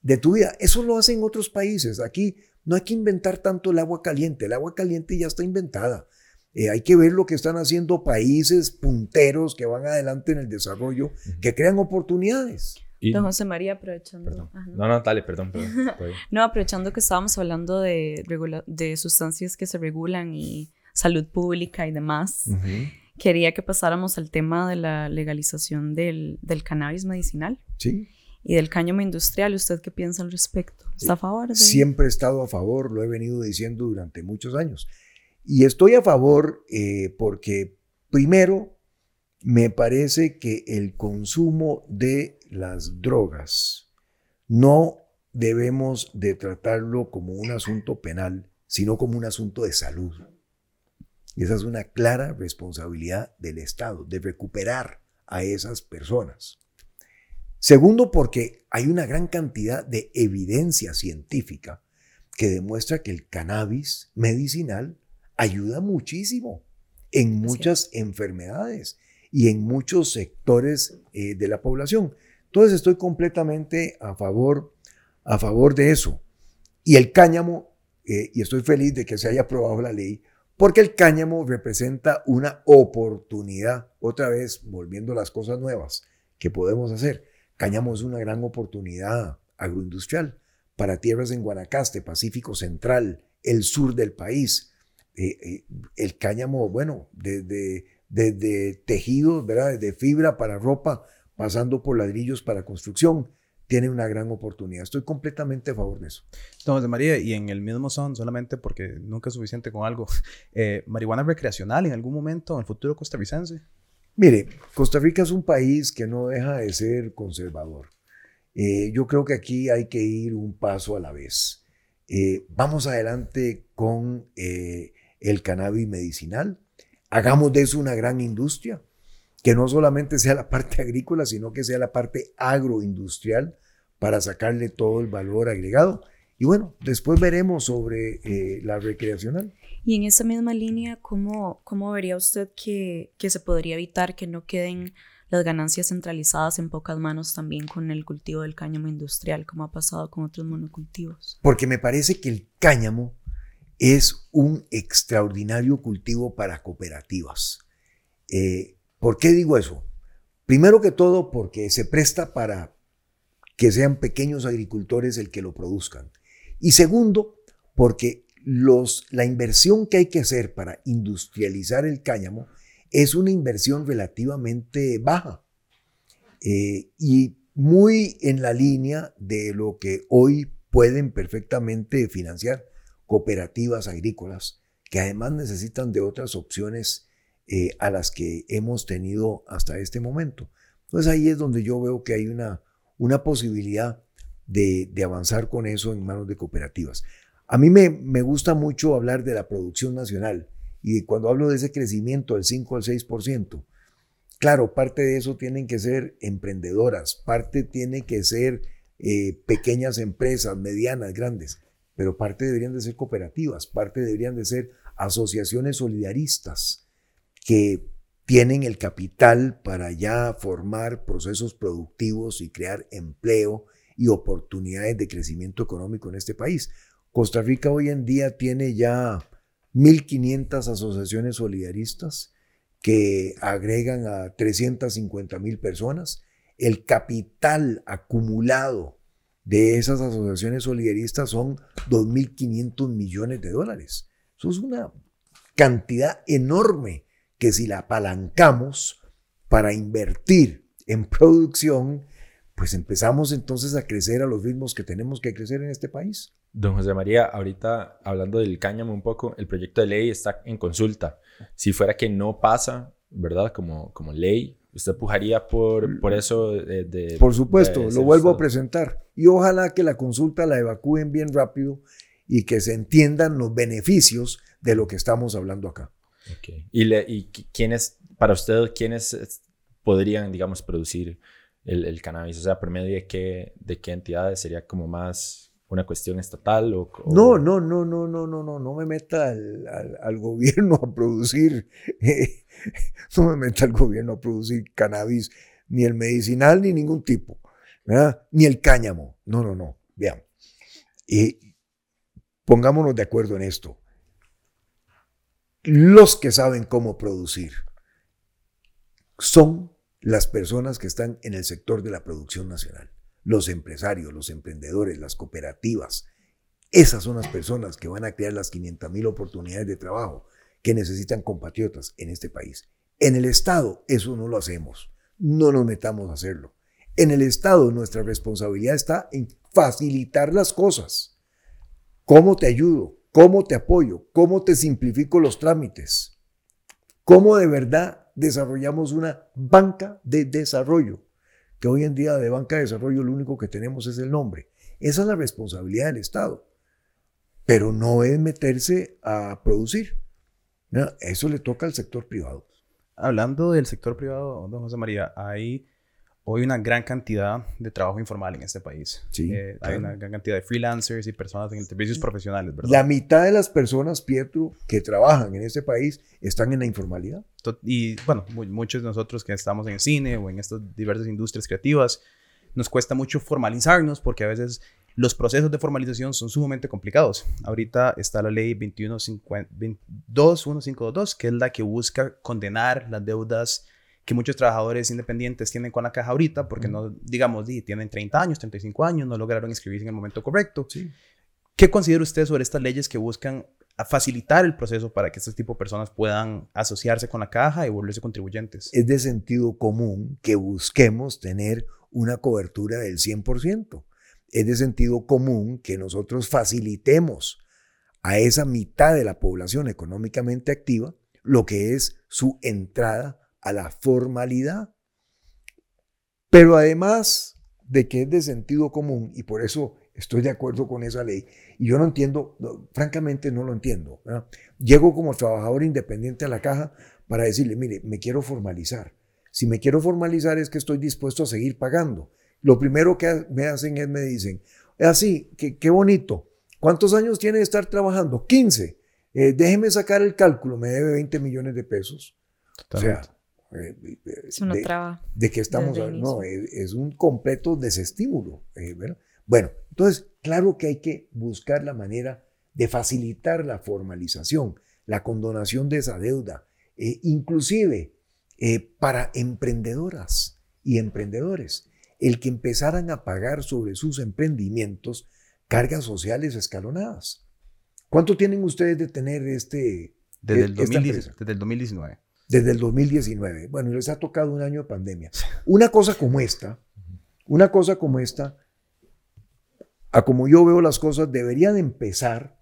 De tu vida. Eso lo hacen otros países. Aquí no hay que inventar tanto el agua caliente. El agua caliente ya está inventada. Eh, hay que ver lo que están haciendo países punteros que van adelante en el desarrollo, que crean oportunidades. Don José María, aprovechando. no, no, dale, perdón. no, aprovechando que estábamos hablando de, de sustancias que se regulan y salud pública y demás. quería que pasáramos al tema de la legalización del, del cannabis medicinal. Sí. Y del cáñamo industrial, ¿usted qué piensa al respecto? ¿Está a favor? De... Siempre he estado a favor, lo he venido diciendo durante muchos años. Y estoy a favor eh, porque, primero, me parece que el consumo de las drogas no debemos de tratarlo como un asunto penal, sino como un asunto de salud. Esa es una clara responsabilidad del Estado, de recuperar a esas personas. Segundo, porque hay una gran cantidad de evidencia científica que demuestra que el cannabis medicinal ayuda muchísimo en muchas enfermedades y en muchos sectores eh, de la población. Entonces estoy completamente a favor, a favor de eso. Y el cáñamo, eh, y estoy feliz de que se haya aprobado la ley, porque el cáñamo representa una oportunidad, otra vez volviendo a las cosas nuevas que podemos hacer. Cáñamo es una gran oportunidad agroindustrial para tierras en Guanacaste, Pacífico Central, el sur del país. Eh, eh, el cáñamo, bueno, desde, desde tejidos, ¿verdad? desde fibra para ropa, pasando por ladrillos para construcción tiene una gran oportunidad. Estoy completamente a favor de eso. De María, y en el mismo son, solamente porque nunca es suficiente con algo, eh, marihuana recreacional en algún momento en el futuro costarricense. Mire, Costa Rica es un país que no deja de ser conservador. Eh, yo creo que aquí hay que ir un paso a la vez. Eh, vamos adelante con el cannabis medicinal. Hagamos de eso una gran industria que no solamente sea la parte agrícola, sino que sea la parte agroindustrial para sacarle todo el valor agregado. Y bueno, después veremos sobre eh, la recreacional. Y en esa misma línea, ¿cómo, cómo vería usted que, que se podría evitar que no queden las ganancias centralizadas en pocas manos también con el cultivo del cáñamo industrial, como ha pasado con otros monocultivos? Porque me parece que el cáñamo es un extraordinario cultivo para cooperativas. Eh, ¿Por qué digo eso? Primero que todo porque se presta para que sean pequeños agricultores el que lo produzcan. Y segundo, porque la inversión que hay que hacer para industrializar el cáñamo es una inversión relativamente baja eh, y muy en la línea de lo que hoy pueden perfectamente financiar cooperativas agrícolas, que además necesitan de otras opciones eh, a las que hemos tenido hasta este momento. Entonces ahí es donde yo veo que hay una, una posibilidad de, avanzar con eso en manos de cooperativas. A mí me, me gusta mucho hablar de la producción nacional y cuando hablo de ese crecimiento del 5 al 6%, claro, parte de eso tienen que ser emprendedoras, parte tiene que ser eh, pequeñas empresas, medianas, grandes, pero parte deberían de ser cooperativas, parte deberían de ser asociaciones solidaristas que tienen el capital para ya formar procesos productivos y crear empleo y oportunidades de crecimiento económico en este país. Costa Rica hoy en día tiene ya 1.500 asociaciones solidaristas que agregan a 350 mil personas. El capital acumulado de esas asociaciones solidaristas son 2.500 millones de dólares. Eso es una cantidad enorme que si la apalancamos para invertir en producción, pues empezamos entonces a crecer a los ritmos que tenemos que crecer en este país. Don José María, ahorita hablando del cáñamo un poco, el proyecto de ley está en consulta. Si fuera que no pasa, ¿verdad? Como, como ley, ¿usted pujaría por, por eso? De, por supuesto, lo vuelvo a presentar. Y ojalá que la consulta la evacúen bien rápido y que se entiendan los beneficios de lo que estamos hablando acá. ¿Y, le, ¿Y quiénes, para usted, quiénes podrían, digamos, producir el, el, cannabis? O sea, por medio de qué, de qué entidades sería como más una cuestión estatal o, No, no, no, no, no, no, no, no me meta al, gobierno a producir, no me meta al gobierno a producir cannabis, ni el medicinal, ni ningún tipo. Ni el cáñamo, no, no, no, vean. Y pongámonos de acuerdo en esto los que saben cómo producir son las personas que están en el sector de la producción nacional, los empresarios, los emprendedores, las cooperativas. Esas son las personas que van a crear las 500 mil oportunidades de trabajo que necesitan compatriotas en este país. En el Estado eso no lo hacemos. No nos metamos a hacerlo. En el Estado nuestra responsabilidad está en facilitar las cosas. ¿Cómo te ayudo? ¿Cómo te apoyo? ¿Cómo te simplifico los trámites? ¿Cómo de verdad desarrollamos una banca de desarrollo? Que hoy en día de banca de desarrollo lo único que tenemos es el nombre. Esa es la responsabilidad del Estado. Pero no es meterse a producir. Eso le toca al sector privado. Hablando del sector privado, don José María, hay hoy una gran cantidad de trabajo informal en este país. Sí, eh, Hay una gran cantidad de freelancers y personas en servicios profesionales, ¿verdad? La mitad de las personas, Pietro, que trabajan en este país están en la informalidad. Y bueno, muchos de nosotros que estamos en el cine o en estas diversas industrias creativas, nos cuesta mucho formalizarnos porque a veces los procesos de formalización son sumamente complicados. Ahorita está la ley 22152, que es la que busca condenar las deudas que muchos trabajadores independientes tienen con la caja ahorita, porque no, digamos, tienen 30 años, 35 años, no lograron inscribirse en el momento correcto. Sí. ¿Qué considera usted sobre estas leyes que buscan facilitar el proceso para que este tipo de personas puedan asociarse con la caja y volverse contribuyentes? Es de sentido común que busquemos tener una cobertura del 100%. Es de sentido común que nosotros facilitemos a esa mitad de la población económicamente activa lo que es su entrada a la formalidad. Pero además de que es de sentido común, y por eso estoy de acuerdo con esa ley, y yo no entiendo, francamente no lo entiendo. Llego como trabajador independiente a la caja para decirle, mire, me quiero formalizar. Si me quiero formalizar es que estoy dispuesto a seguir pagando. Lo primero que me hacen es me dicen, así, qué, qué bonito. ¿Cuántos años tiene de estar trabajando? 15. Eh, déjeme sacar el cálculo, me debe 20 millones de pesos. O sea, es una de, traba. ¿De que estamos No, es, un completo desestímulo. Eh, bueno, entonces, claro que hay que buscar la manera de facilitar la formalización, la condonación de esa deuda, eh, inclusive para emprendedoras y emprendedores, el que empezaran a pagar sobre sus emprendimientos cargas sociales escalonadas. ¿Cuánto tienen ustedes de tener este... Desde, el, 2010, desde el 2019 desde el 2019. Bueno, les ha tocado un año de pandemia. Una cosa como esta, una cosa como esta, a como yo veo las cosas, deberían empezar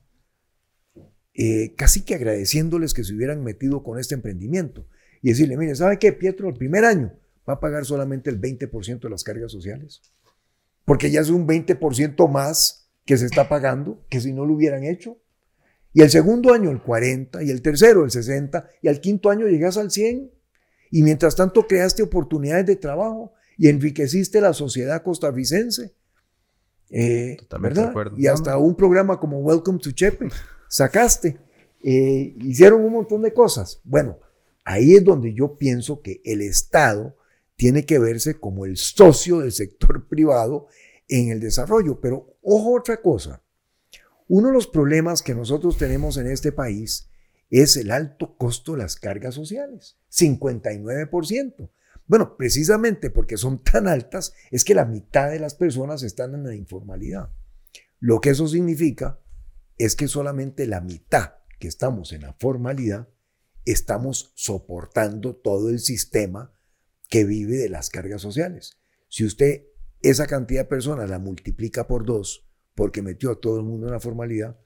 eh, casi que agradeciéndoles que se hubieran metido con este emprendimiento y decirle, mire, ¿sabe qué, Pietro? El primer año va a pagar solamente el 20% de las cargas sociales, porque ya es un 20% más que se está pagando que si no lo hubieran hecho. Y el segundo año el 40, y el tercero el 60, y al quinto año llegas al 100. Y mientras tanto creaste oportunidades de trabajo y enriqueciste la sociedad costarricense. Eh, Totalmente ¿verdad? De acuerdo. Y hasta un programa como Welcome to Chepe sacaste. Eh, hicieron un montón de cosas. Bueno, ahí es donde yo pienso que el Estado tiene que verse como el socio del sector privado en el desarrollo. Pero ojo otra cosa, uno de los problemas que nosotros tenemos en este país es el alto costo de las cargas sociales, 59%. Bueno, precisamente porque son tan altas es que la mitad de las personas están en la informalidad. Lo que eso significa es que solamente la mitad que estamos en la formalidad estamos soportando todo el sistema que vive de las cargas sociales. Si usted esa cantidad de personas la multiplica por dos, porque metió a todo el mundo en la formalidad,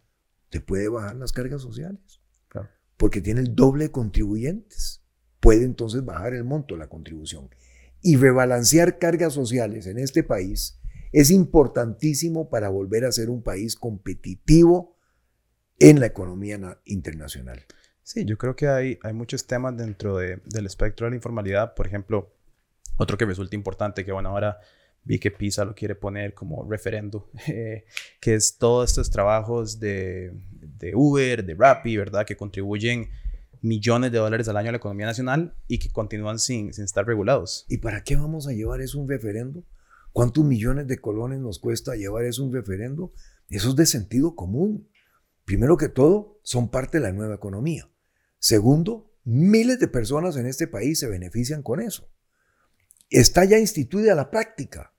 te puede bajar las cargas sociales. Porque tiene el doble de contribuyentes. Puede entonces bajar el monto de la contribución. Y rebalancear cargas sociales en este país es importantísimo para volver a ser un país competitivo en la economía internacional. Sí, yo creo que hay, hay muchos temas dentro del espectro de la informalidad. Por ejemplo, otro que resulta importante, que bueno, ahora vi que PISA lo quiere poner como referendo, eh, que es todos estos trabajos de, de, Uber, de Rappi, ¿verdad? Que contribuyen millones de dólares al año a la economía nacional y que continúan sin, sin estar regulados. ¿Y para qué vamos a llevar eso un referendo? ¿Cuántos millones de colones nos cuesta llevar eso un referendo? Eso es de sentido común. Primero que todo, son parte de la nueva economía. Segundo, miles de personas en este país se benefician con eso. Está ya instituida la práctica.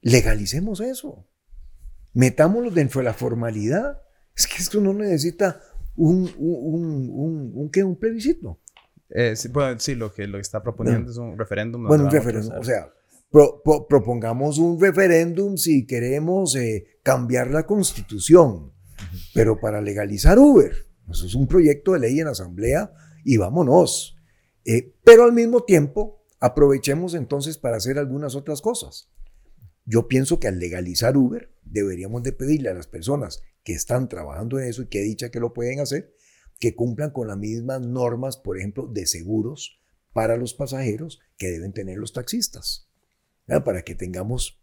Legalicemos eso. Metámoslo dentro de la formalidad. Es que esto no necesita un, un, un, un, un plebiscito. Eh, sí, bueno, sí, lo que, lo que está proponiendo es un referéndum. Bueno, un referéndum. O sea, pro- pro- propongamos un referéndum si queremos eh, cambiar la constitución, pero para legalizar Uber. Eso es un proyecto de ley en asamblea y vámonos. Eh, pero al mismo tiempo, aprovechemos entonces para hacer algunas otras cosas. Yo pienso que al legalizar Uber, deberíamos de pedirle a las personas que están trabajando en eso y que dicha que lo pueden hacer, que cumplan con las mismas normas, por ejemplo, de seguros para los pasajeros que deben tener los taxistas. Para que tengamos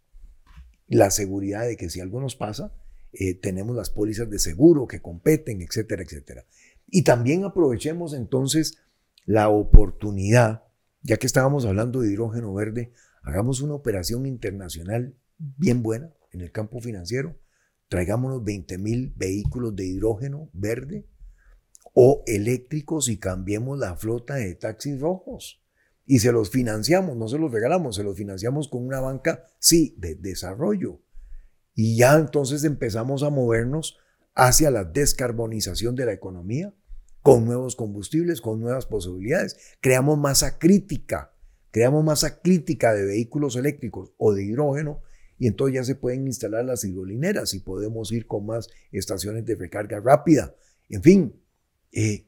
la seguridad de que si algo nos pasa, eh, tenemos las pólizas de seguro que competen, etcétera, etcétera. Y también aprovechemos entonces la oportunidad, ya que estábamos hablando de hidrógeno verde, hagamos una operación internacional bien buena en el campo financiero, traigámonos 20 mil vehículos de hidrógeno verde o eléctricos y cambiemos la flota de taxis rojos. Y se los financiamos, no se los regalamos, se los financiamos con una banca, sí, de desarrollo. Y ya entonces empezamos a movernos hacia la descarbonización de la economía, con nuevos combustibles, con nuevas posibilidades. Creamos masa crítica, creamos masa crítica de vehículos eléctricos o de hidrógeno, y entonces ya se pueden instalar las hidrolineras y podemos ir con más estaciones de recarga rápida. En fin, eh,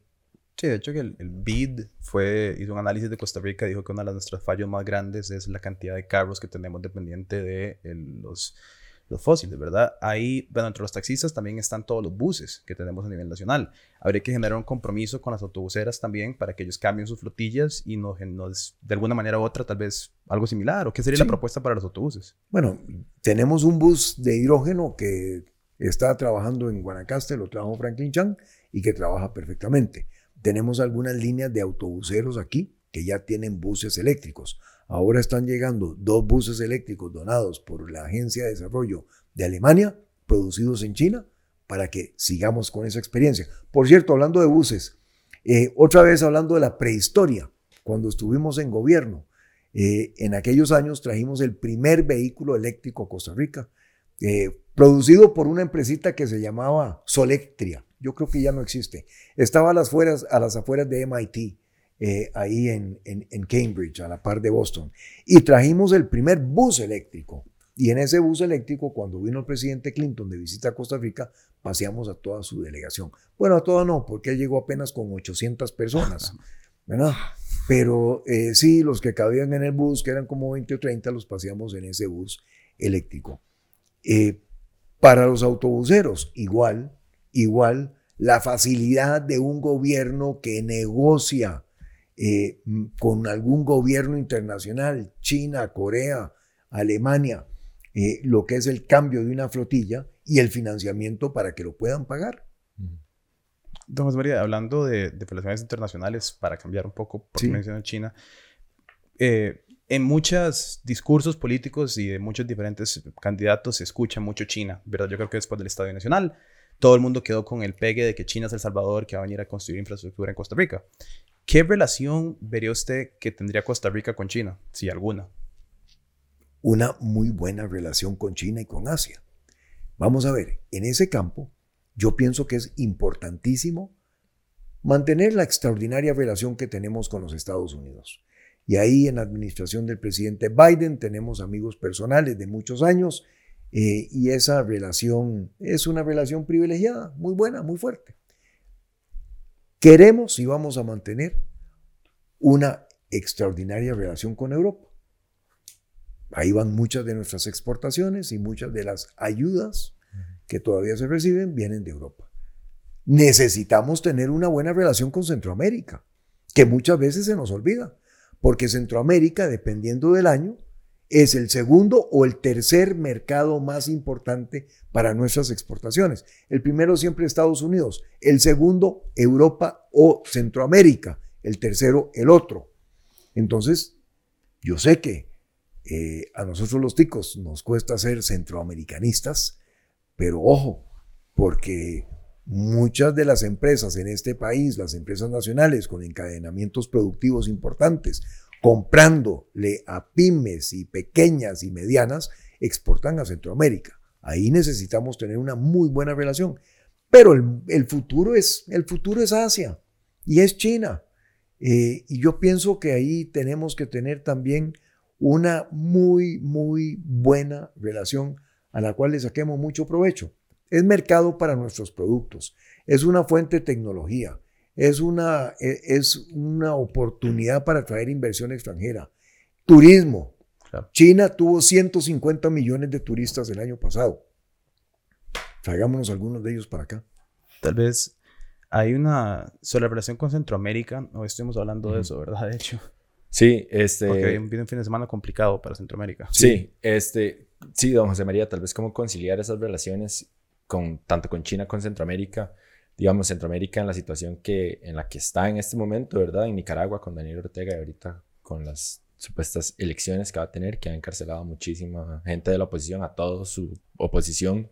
Sí, de hecho que el, BID fue, hizo un análisis de Costa Rica dijo que uno de nuestros fallos más grandes es la cantidad de carros que tenemos dependiente de los, los fósiles, ¿verdad? Ahí, bueno, entre los taxistas también están todos los buses que tenemos a nivel nacional. Habría que generar un compromiso con las autobuseras también para que ellos cambien sus flotillas y nos, nos de alguna manera u otra, tal vez algo similar. ¿O qué sería Sí. la propuesta para los autobuses? Bueno, tenemos un bus de hidrógeno que está trabajando en Guanacaste, lo trajo Franklin Chan y que trabaja perfectamente. Tenemos algunas líneas de autobuseros aquí que ya tienen buses eléctricos. Ahora están llegando dos buses eléctricos donados por la Agencia de Desarrollo de Alemania, producidos en China, para que sigamos con esa experiencia. Por cierto, hablando de buses, eh, otra vez hablando de la prehistoria, cuando estuvimos en gobierno, eh, en aquellos años trajimos el primer vehículo eléctrico a Costa Rica, eh, producido por una empresita que se llamaba Solectria. Yo creo que ya no existe. Estaba a las, a las afueras de MIT, eh, ahí en, en- en Cambridge, a la par de Boston. Y trajimos el primer bus eléctrico. Y en ese bus eléctrico, cuando vino el presidente Clinton de visita a Costa Rica, paseamos a toda su delegación. Bueno, a toda no, porque él llegó apenas con 800 personas, ¿verdad? Pero eh, sí, los que cabían en el bus, que eran como 20 o 30, los paseamos en ese bus eléctrico. Eh, para los autobuseros, igual, igual, la facilidad de un gobierno que negocia eh, con algún gobierno internacional, China, Corea, Alemania, eh, lo que es el cambio de una flotilla y el financiamiento para que lo puedan pagar. Don José María, hablando de, de relaciones internacionales, para cambiar un poco, porque Sí. mencionó China, eh, en muchos discursos políticos y de muchos diferentes candidatos se escucha mucho China, ¿verdad? Yo creo que después del Estadio Nacional, todo el mundo quedó con el pegue de que China es el Salvador que va a venir a construir infraestructura en Costa Rica. ¿Qué relación vería usted que tendría Costa Rica con China, si alguna? una muy buena relación con China y con Asia. Vamos a ver, en ese campo yo pienso que es importantísimo mantener la extraordinaria relación que tenemos con los Estados Unidos. Y ahí en la administración del presidente Biden tenemos amigos personales de muchos años eh, y esa relación es una relación privilegiada, muy buena, muy fuerte. Queremos y vamos a mantener una extraordinaria relación con Europa. Ahí van muchas de nuestras exportaciones y muchas de las ayudas que todavía se reciben vienen de Europa. Necesitamos tener una buena relación con Centroamérica, que muchas veces se nos olvida, porque Centroamérica, dependiendo del año, es el segundo o el tercer mercado más importante para nuestras exportaciones. El primero siempre Estados Unidos, el segundo Europa o Centroamérica, el tercero el otro. Entonces, yo sé que eh, a nosotros los ticos nos cuesta ser centroamericanistas, pero ojo, porque muchas de las empresas en este país, las empresas nacionales con encadenamientos productivos importantes, comprándole a pymes y pequeñas y medianas, exportan a Centroamérica. Ahí necesitamos tener una muy buena relación. Pero el, el futuro, es, el futuro es Asia y es China. Eh, y yo pienso que ahí tenemos que tener también una muy, muy buena relación a la cual le saquemos mucho provecho. Es mercado para nuestros productos, es una fuente de tecnología, es una, e, es una oportunidad para atraer inversión extranjera. Turismo. China tuvo 150 millones de turistas el año pasado. Traigámonos algunos de ellos para acá. Tal vez hay una sobre la relación con Centroamérica, hoy estuvimos hablando de eso, ¿verdad? De hecho. Sí, este... Porque viene un fin de semana complicado para Centroamérica. Sí, este... Sí, don José María, tal vez cómo conciliar esas relaciones con, tanto con China como con Centroamérica. Digamos, Centroamérica en la situación que, en la que está en este momento, ¿verdad? En Nicaragua con Daniel Ortega y ahorita con las supuestas elecciones que va a tener, que ha encarcelado muchísima gente de la oposición, a toda su oposición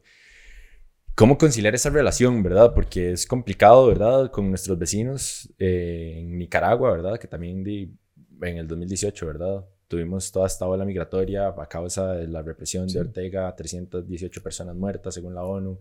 cómo conciliar esa relación, ¿verdad? Porque es complicado, ¿verdad? Con nuestros vecinos eh, en Nicaragua, ¿verdad? Que también en el 2018, ¿verdad? Tuvimos toda esta ola migratoria a causa de la represión de Ortega, 318 personas muertas según la ONU.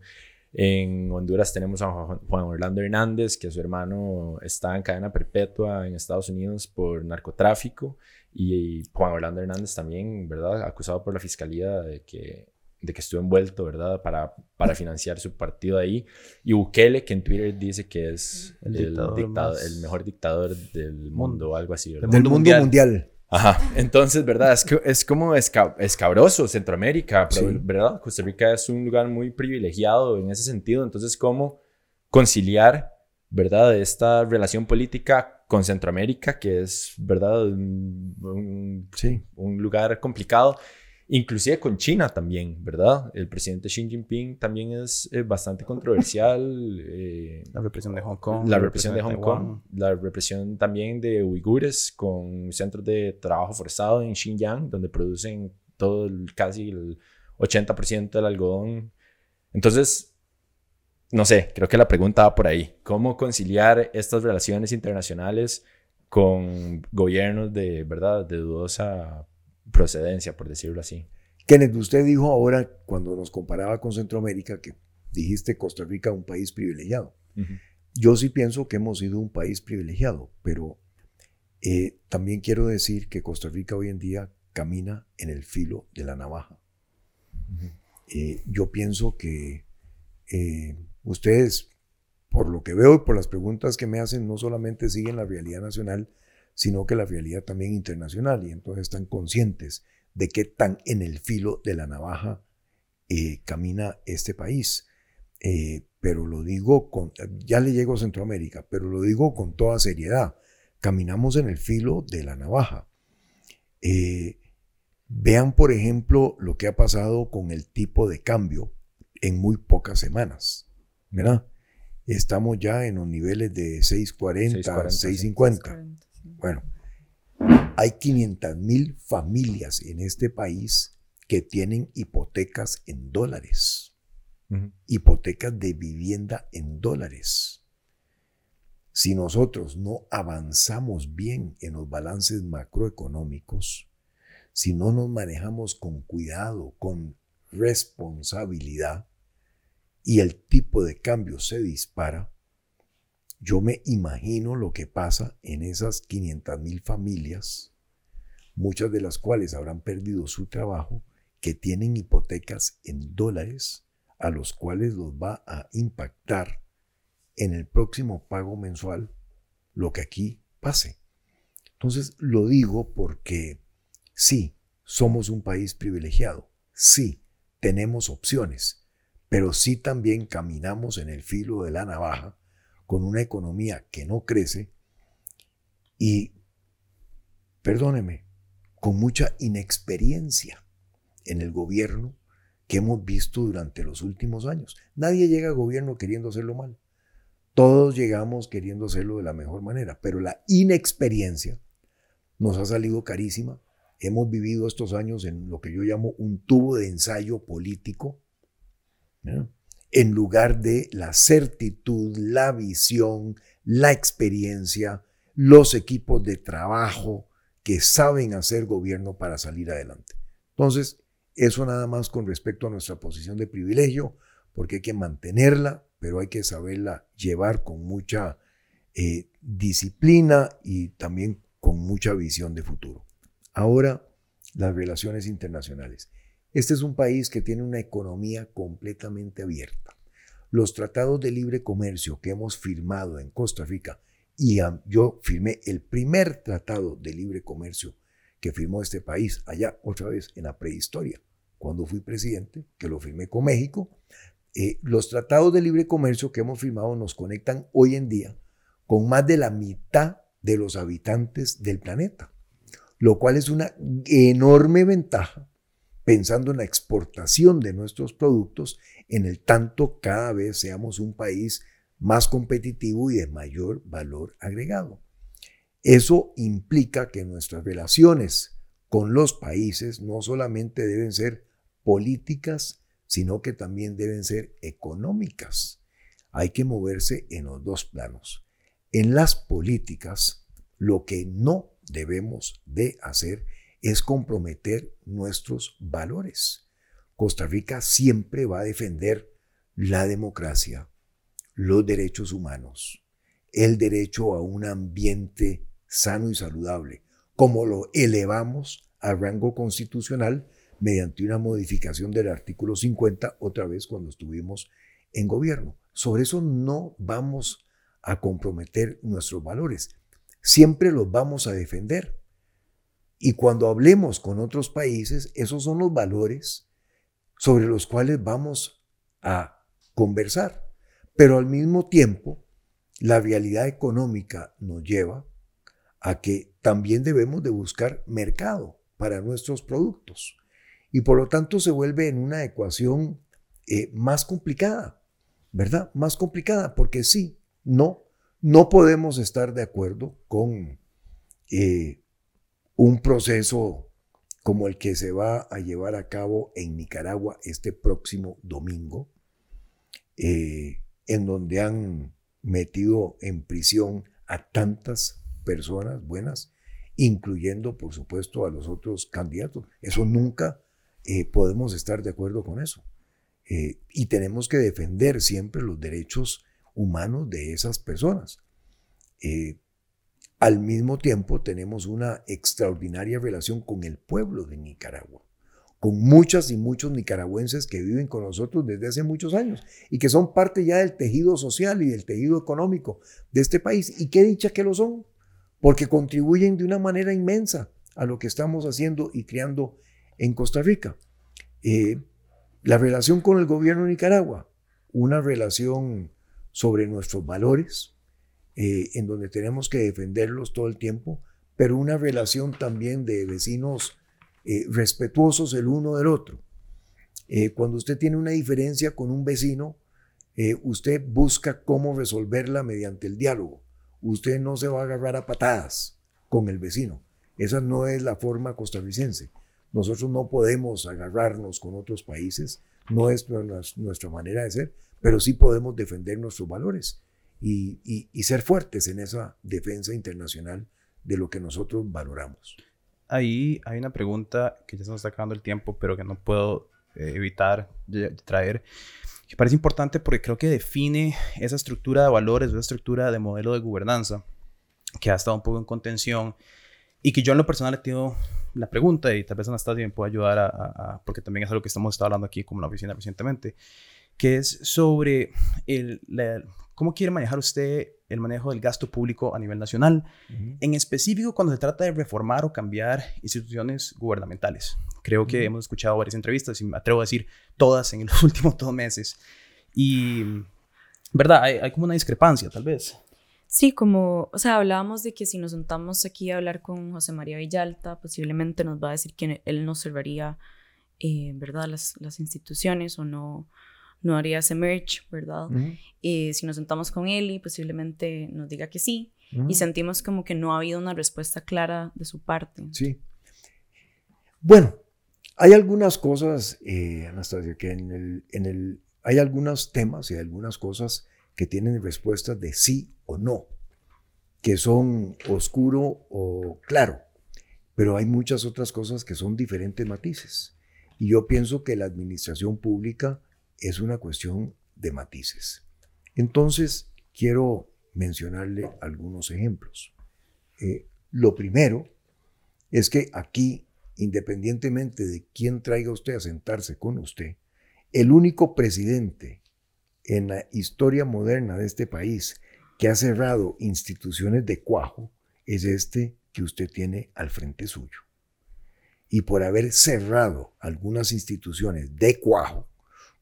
En Honduras tenemos a Juan Orlando Hernández, que su hermano está en cadena perpetua en Estados Unidos por narcotráfico. Y Juan Orlando Hernández también, ¿verdad? Acusado por la fiscalía de que de que estuvo envuelto, ¿verdad? Para, para financiar su partido ahí. Y Bukele, que en Twitter dice que es el, el, mejor dictador del mundo, o algo así, ¿verdad? Del mundo mundial. Ajá, entonces, ¿verdad? Es, que, es como escabroso Centroamérica, ¿verdad? Costa Rica es un lugar muy privilegiado en ese sentido, entonces, ¿cómo conciliar, ¿verdad? Esta relación política con Centroamérica, que es, ¿verdad? Un, sí. un lugar complicado inclusive con China también, ¿verdad? El presidente Xi Jinping también es eh, bastante controversial. Eh, la represión de Hong Kong. La represión de Hong Kong. La represión también de uigures con centros de trabajo forzado en Xinjiang, donde producen todo el, casi el 80% del algodón. Entonces, no sé, creo que la pregunta va por ahí. ¿Cómo conciliar estas relaciones internacionales con gobiernos de, ¿verdad?, de dudosa procedencia, por decirlo así. Kenneth, usted dijo ahora, cuando nos comparaba con Centroamérica, que dijiste Costa Rica un país privilegiado. Yo sí pienso que hemos sido un país privilegiado, pero eh, también quiero decir que Costa Rica hoy en día camina en el filo de la navaja. Eh, yo pienso que eh, ustedes, por lo que veo y por las preguntas que me hacen, no solamente siguen la realidad nacional, sino que la realidad también internacional y entonces están conscientes de qué tan en el filo de la navaja eh, camina este país. Eh, pero lo digo con, ya le llego a Centroamérica, pero lo digo con toda seriedad. Caminamos en el filo de la navaja. Eh, vean, por ejemplo, lo que ha pasado con el tipo de cambio en muy pocas semanas. ¿verdad? Estamos ya en los niveles de 640, 650. Bueno, hay 500 mil familias en este país que tienen hipotecas en dólares, hipotecas de vivienda en dólares. Si nosotros no avanzamos bien en los balances macroeconómicos, si no nos manejamos con cuidado, con responsabilidad, y el tipo de cambio se dispara, yo me imagino lo que pasa en esas 500 mil familias, muchas de las cuales habrán perdido su trabajo, que tienen hipotecas en dólares, a los cuales los va a impactar en el próximo pago mensual lo que aquí pase. Entonces lo digo porque sí, somos un país privilegiado, sí, tenemos opciones, pero sí también caminamos en el filo de la navaja con una economía que no crece y, perdóneme, con mucha inexperiencia en el gobierno que hemos visto durante los últimos años. Nadie llega al gobierno queriendo hacerlo mal. Todos llegamos queriendo hacerlo de la mejor manera, pero la inexperiencia nos ha salido carísima. Hemos vivido estos años en lo que yo llamo un tubo de ensayo político en lugar de la certitud, la visión, la experiencia, los equipos de trabajo que saben hacer gobierno para salir adelante. Entonces, eso nada más con respecto a nuestra posición de privilegio, porque hay que mantenerla, pero hay que saberla llevar con mucha eh, disciplina y también con mucha visión de futuro. Ahora, las relaciones internacionales. Este es un país que tiene una economía completamente abierta. Los tratados de libre comercio que hemos firmado en Costa Rica, y yo firmé el primer tratado de libre comercio que firmó este país allá otra vez en la prehistoria, cuando fui presidente, que lo firmé con México. Eh, los tratados de libre comercio que hemos firmado nos conectan hoy en día con más de la mitad de los habitantes del planeta, lo cual es una enorme ventaja pensando en la exportación de nuestros productos, en el tanto cada vez seamos un país más competitivo y de mayor valor agregado. Eso implica que nuestras relaciones con los países no solamente deben ser políticas, sino que también deben ser económicas. Hay que moverse en los dos planos. En las políticas, lo que no debemos de hacer es comprometer nuestros valores. Costa Rica siempre va a defender la democracia, los derechos humanos, el derecho a un ambiente sano y saludable, como lo elevamos a rango constitucional mediante una modificación del artículo 50, otra vez cuando estuvimos en gobierno. Sobre eso no vamos a comprometer nuestros valores. Siempre los vamos a defender. Y cuando hablemos con otros países, esos son los valores sobre los cuales vamos a conversar. Pero al mismo tiempo, la realidad económica nos lleva a que también debemos de buscar mercado para nuestros productos. Y por lo tanto se vuelve en una ecuación eh, más complicada, ¿verdad? Más complicada, porque sí, no, no podemos estar de acuerdo con eh, un proceso como el que se va a llevar a cabo en Nicaragua este próximo domingo, eh, en donde han metido en prisión a tantas personas buenas, incluyendo, por supuesto, a los otros candidatos. Eso nunca eh, podemos estar de acuerdo con eso. y tenemos que defender siempre los derechos humanos de esas personas. Eh, al mismo tiempo tenemos una extraordinaria relación con el pueblo de Nicaragua, con muchas y muchos nicaragüenses que viven con nosotros desde hace muchos años y que son parte ya del tejido social y del tejido económico de este país. Y qué dicha que lo son, porque contribuyen de una manera inmensa a lo que estamos haciendo y creando en Costa Rica. Eh, la relación con el gobierno de Nicaragua, una relación sobre nuestros valores, eh, en donde tenemos que defenderlos todo el tiempo, pero una relación también de vecinos eh, respetuosos el uno del otro. Eh, cuando usted tiene una diferencia con un vecino, usted busca cómo resolverla mediante el diálogo. Usted no se va a agarrar a patadas con el vecino. Esa no es la forma costarricense. Nosotros no podemos agarrarnos con otros países, no es nuestra manera de ser, pero sí podemos defender nuestros valores y, ser fuertes en esa defensa internacional de lo que nosotros valoramos. Ahí hay una pregunta que ya se nos está acabando el tiempo, pero que no puedo eh, evitar traer, que parece importante porque creo que define esa estructura de valores, esa estructura de modelo de gobernanza que ha estado un poco en contención y que yo en lo personal he tenido la pregunta y tal vez Anastasia me pueda ayudar a, porque también es algo que estamos hablando aquí como la oficina recientemente, que es sobre el, cómo quiere manejar usted el manejo del gasto público a nivel nacional, en específico cuando se trata de reformar o cambiar instituciones gubernamentales. Creo que hemos escuchado varias entrevistas y me atrevo a decir todas en los últimos dos meses. Y, ¿verdad? Hay, hay como una discrepancia, tal vez. Sí, como, o sea, hablábamos de que si nos juntamos aquí a hablar con José María Villalta, posiblemente nos va a decir que él no observaría, eh, ¿verdad?, las, las, instituciones o no, no haría ese merch, ¿verdad? Y si nos sentamos con él y posiblemente nos diga que sí, y sentimos como que no ha habido una respuesta clara de su parte. Sí. Bueno, hay algunas cosas, eh, Anastasia, que en el, en el, hay algunos temas y algunas cosas que tienen respuestas de sí o no, que son oscuro o claro, pero hay muchas otras cosas que son diferentes matices. Y yo pienso que la administración pública es una cuestión de matices. Entonces, quiero mencionarle algunos ejemplos. Eh, lo primero es que aquí, independientemente de quién traiga usted a sentarse con usted, el único presidente en la historia moderna de este país que ha cerrado instituciones de cuajo es este que usted tiene al frente suyo. Y por haber cerrado algunas instituciones de cuajo,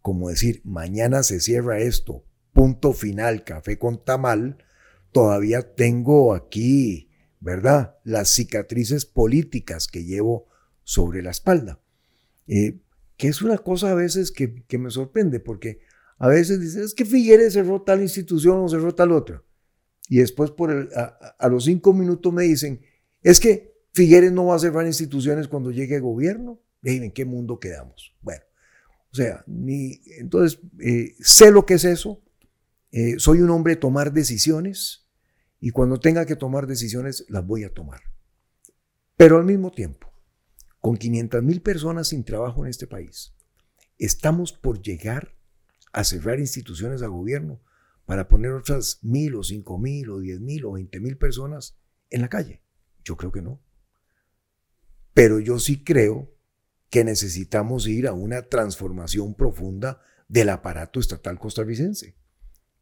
como decir, mañana se cierra esto, punto final, café con tamal, todavía tengo aquí, ¿verdad? Las cicatrices políticas que llevo sobre la espalda. Eh, que es una cosa a veces que, me sorprende, porque a veces dicen, es que Figueres cerró tal institución o cerró tal otra. Y después por a, los cinco minutos me dicen, es que Figueres no va a cerrar instituciones cuando llegue el gobierno. ¿En qué mundo quedamos? Bueno, o sea, entonces eh, sé lo que es eso. Eh, soy un hombre de tomar decisiones y cuando tenga que tomar decisiones las voy a tomar. Pero al mismo tiempo, con 500 mil personas sin trabajo en este país, estamos por llegar a cerrar instituciones a gobierno para poner otras mil o cinco mil o diez mil o veinte mil personas en la calle. Yo creo que no. Pero yo sí creo que necesitamos ir a una transformación profunda del aparato estatal costarricense.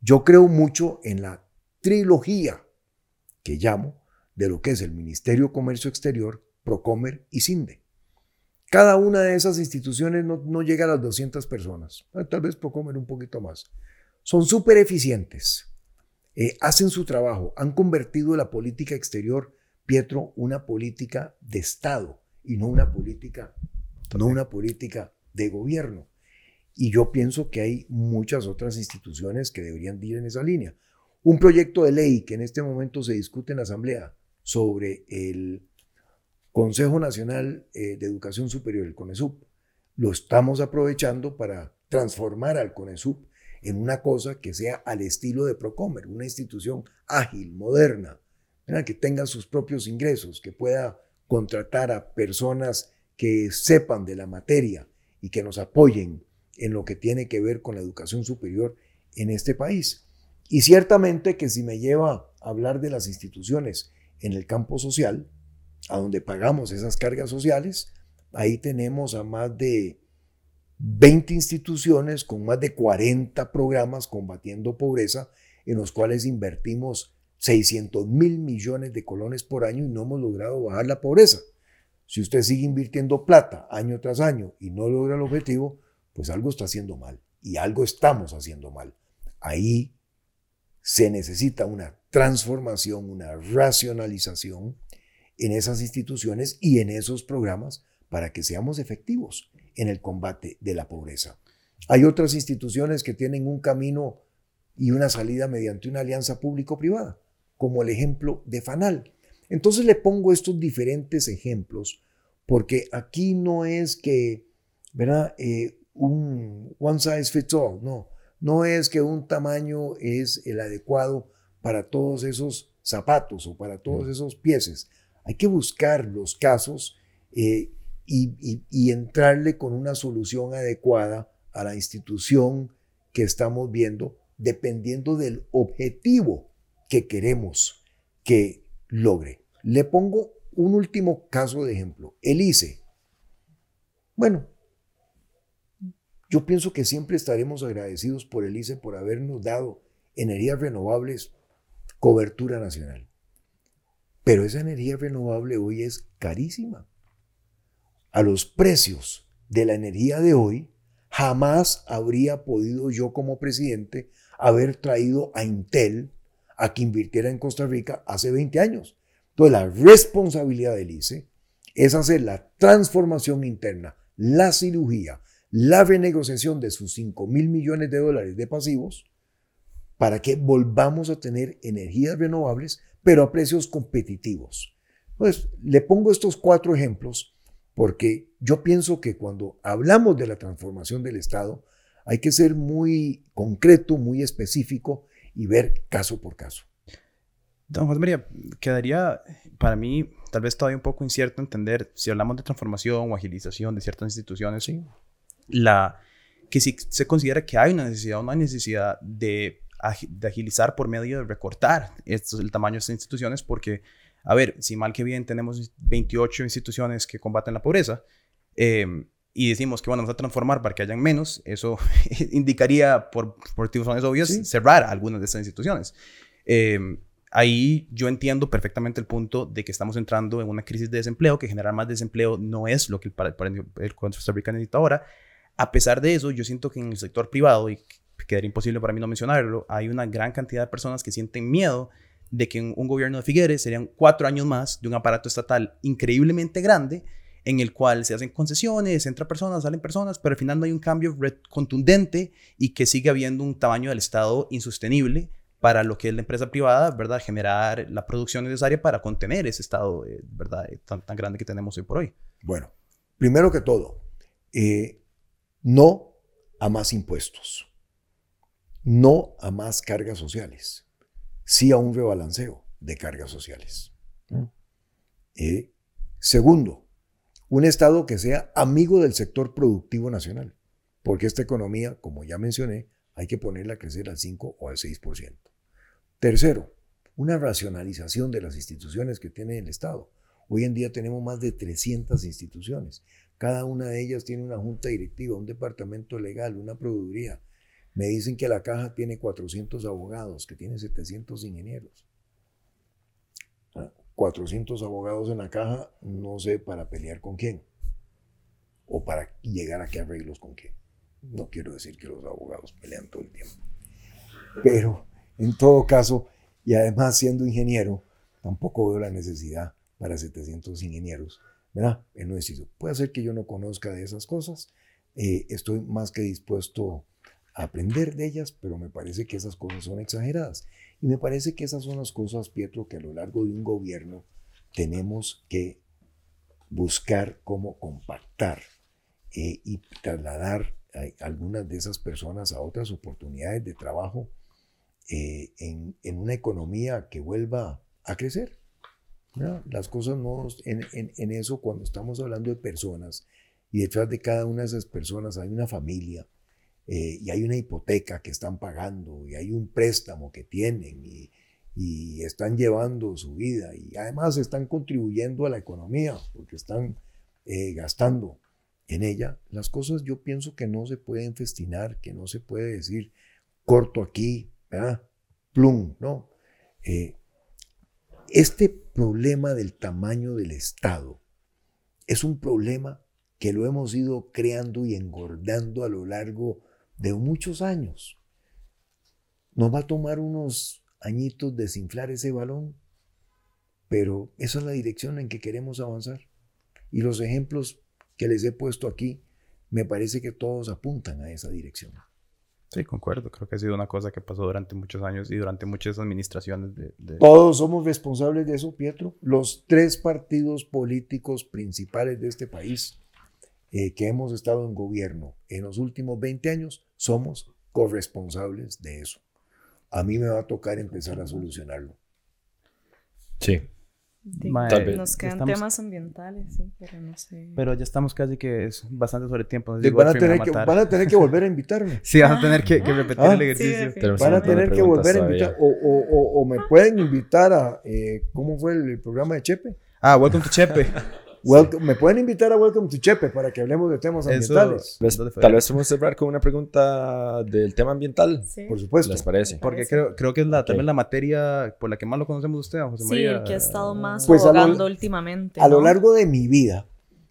Yo creo mucho en la trilogía que llamo de lo que es el Ministerio de Comercio Exterior, Procomer y CINDE. Cada una de esas instituciones no, llega a las 200 personas, ah, tal vez por comer un poquito más. Son súper eficientes, eh, hacen su trabajo, han convertido la política exterior, Pietro, una política de Estado y no una política, no una política de gobierno. Y yo pienso que hay muchas otras instituciones que deberían ir en esa línea. Un proyecto de ley que en este momento se discute en la Asamblea sobre el Consejo Nacional eh, de Educación Superior, el CONESUP, lo estamos aprovechando para transformar al CONESUP en una cosa que sea al estilo de Procomer, una institución ágil, moderna, que tenga sus propios ingresos, que pueda contratar a personas que sepan de la materia y que nos apoyen en lo que tiene que ver con la educación superior en este país. Y ciertamente que si me lleva a hablar de las instituciones en el campo social, a donde pagamos esas cargas sociales, ahí tenemos a más de 20 instituciones con más de 40 programas combatiendo pobreza, en los cuales invertimos 600 mil millones de colones por año y no hemos logrado bajar la pobreza. Si usted sigue invirtiendo plata año tras año y no logra el objetivo, pues algo está haciendo mal y algo estamos haciendo mal. Ahí se necesita una transformación, una racionalización en esas instituciones y en esos programas para que seamos efectivos en el combate de la pobreza. Hay otras instituciones que tienen un camino y una salida mediante una alianza público-privada, como el ejemplo de FANAL. Entonces le pongo estos diferentes ejemplos porque aquí no es que, ¿verdad? Eh, un one size fits all, no. No es que un tamaño es el adecuado para todos esos zapatos o para todos esos pieses. Hay que buscar los casos eh, y, entrarle con una solución adecuada a la institución que estamos viendo, dependiendo del objetivo que queremos que logre. Le pongo un último caso de ejemplo, el ICE. Bueno, yo pienso que siempre estaremos agradecidos por el ICE por habernos dado energías renovables cobertura nacional. Pero esa energía renovable hoy es carísima. A los precios de la energía de hoy, jamás habría podido yo como presidente haber traído a Intel a que invirtiera en Costa Rica hace 20 años. Entonces la responsabilidad del ICE es hacer la transformación interna, la cirugía, la renegociación de sus 5 mil millones de dólares de pasivos para que volvamos a tener energías renovables pero a precios competitivos. Pues le pongo estos cuatro ejemplos porque yo pienso que cuando hablamos de la transformación del Estado hay que ser muy concreto, muy específico y ver caso por caso. Don José María, quedaría para mí tal vez todavía un poco incierto entender si hablamos de transformación o agilización de ciertas instituciones, ¿sí? la, que si se considera que hay una necesidad o no hay necesidad de de agilizar por medio de recortar esto, el tamaño de estas instituciones, porque, a ver, si mal que bien tenemos 28 instituciones que combaten la pobreza, eh, y decimos que bueno, vamos a transformar para que hayan menos, eso indicaría, por, por motivos obvios, cerrar algunas de estas instituciones. Eh, ahí yo entiendo perfectamente el punto de que estamos entrando en una crisis de desempleo, que generar más desempleo no es lo que el, el, el Costa Rica necesita ahora. A pesar de eso, yo siento que en el sector privado, y quedaría imposible para mí no mencionarlo, hay una gran cantidad de personas que sienten miedo de que en un gobierno de Figueres serían cuatro años más de un aparato estatal increíblemente grande en el cual se hacen concesiones, entran personas, salen personas, pero al final no hay un cambio contundente y que sigue habiendo un tamaño del Estado insostenible para lo que es la empresa privada, ¿verdad? Generar la producción necesaria para contener ese Estado, eh, ¿verdad? Eh, tan, tan grande que tenemos hoy por hoy. Bueno, primero que todo, eh, no a más impuestos, no a más cargas sociales, sí a un rebalanceo de cargas sociales. segundo, un Estado que sea amigo del sector productivo nacional, porque esta economía, como ya mencioné, hay que ponerla a crecer al 5 o al 6%. Tercero, una racionalización de las instituciones que tiene el Estado. Hoy en día tenemos más de 300 instituciones. Cada una de ellas tiene una junta directiva, un departamento legal, una produciría. Me dicen que la caja tiene 400 abogados, que tiene 700 ingenieros. 400 abogados en la caja, no sé para pelear con quién o para llegar a qué arreglos con quién. No quiero decir que los abogados pelean todo el tiempo, pero en todo caso, y además siendo ingeniero, tampoco veo la necesidad para 700 ingenieros, ¿verdad? En un. Puede ser que yo no conozca de esas cosas, eh, estoy más que dispuesto a aprender de ellas, pero me parece que esas cosas son exageradas. Y me parece que esas son las cosas, Pietro, que a lo largo de un gobierno tenemos que buscar cómo compactar eh, y trasladar a algunas de esas personas a otras oportunidades de trabajo eh, en, una economía que vuelva a crecer. Las cosas no, en, en, eso cuando estamos hablando de personas y detrás de cada una de esas personas hay una familia, eh, y hay una hipoteca que están pagando y hay un préstamo que tienen y, están llevando su vida y además están contribuyendo a la economía porque están eh, gastando en ella, las cosas yo pienso que no se pueden festinar, que no se puede decir corto aquí, ¿verdad? Plum, ¿no? Eh, este problema del tamaño del Estado es un problema que lo hemos ido creando y engordando a lo largo de muchos años. Nos va a tomar unos añitos desinflar ese balón, pero esa es la dirección en que queremos avanzar. Y los ejemplos que les he puesto aquí, me parece que todos apuntan a esa dirección. Sí, concuerdo. Creo que ha sido una cosa que pasó durante muchos años y durante muchas administraciones. De, Todos somos responsables de eso, Pietro. Los tres partidos políticos principales de este país eh, que hemos estado en gobierno en los últimos 20 años, somos corresponsables de eso. A mí me va a tocar empezar a solucionarlo. Sí. Nos quedan temas ambientales, sí, pero no sé. Pero ya estamos casi que es bastante sobre tiempo. van, a tener que, van, a tener que, volver a invitarme. sí, van a tener que, repetir el ejercicio. van a tener que volver a invitar. O, o, o, me pueden invitar a. Eh, ¿Cómo fue el, el programa de Chepe? Ah, Welcome to Chepe. me pueden invitar a Welcome to Chepe para que hablemos de temas ambientales. tal vez a cerrar con una pregunta del tema ambiental. Por supuesto. ¿Les parece? Porque creo, creo que es la, también la materia por la que más lo conocemos usted, José María. Sí, el que ha estado más pues abogando últimamente. A lo largo de mi vida,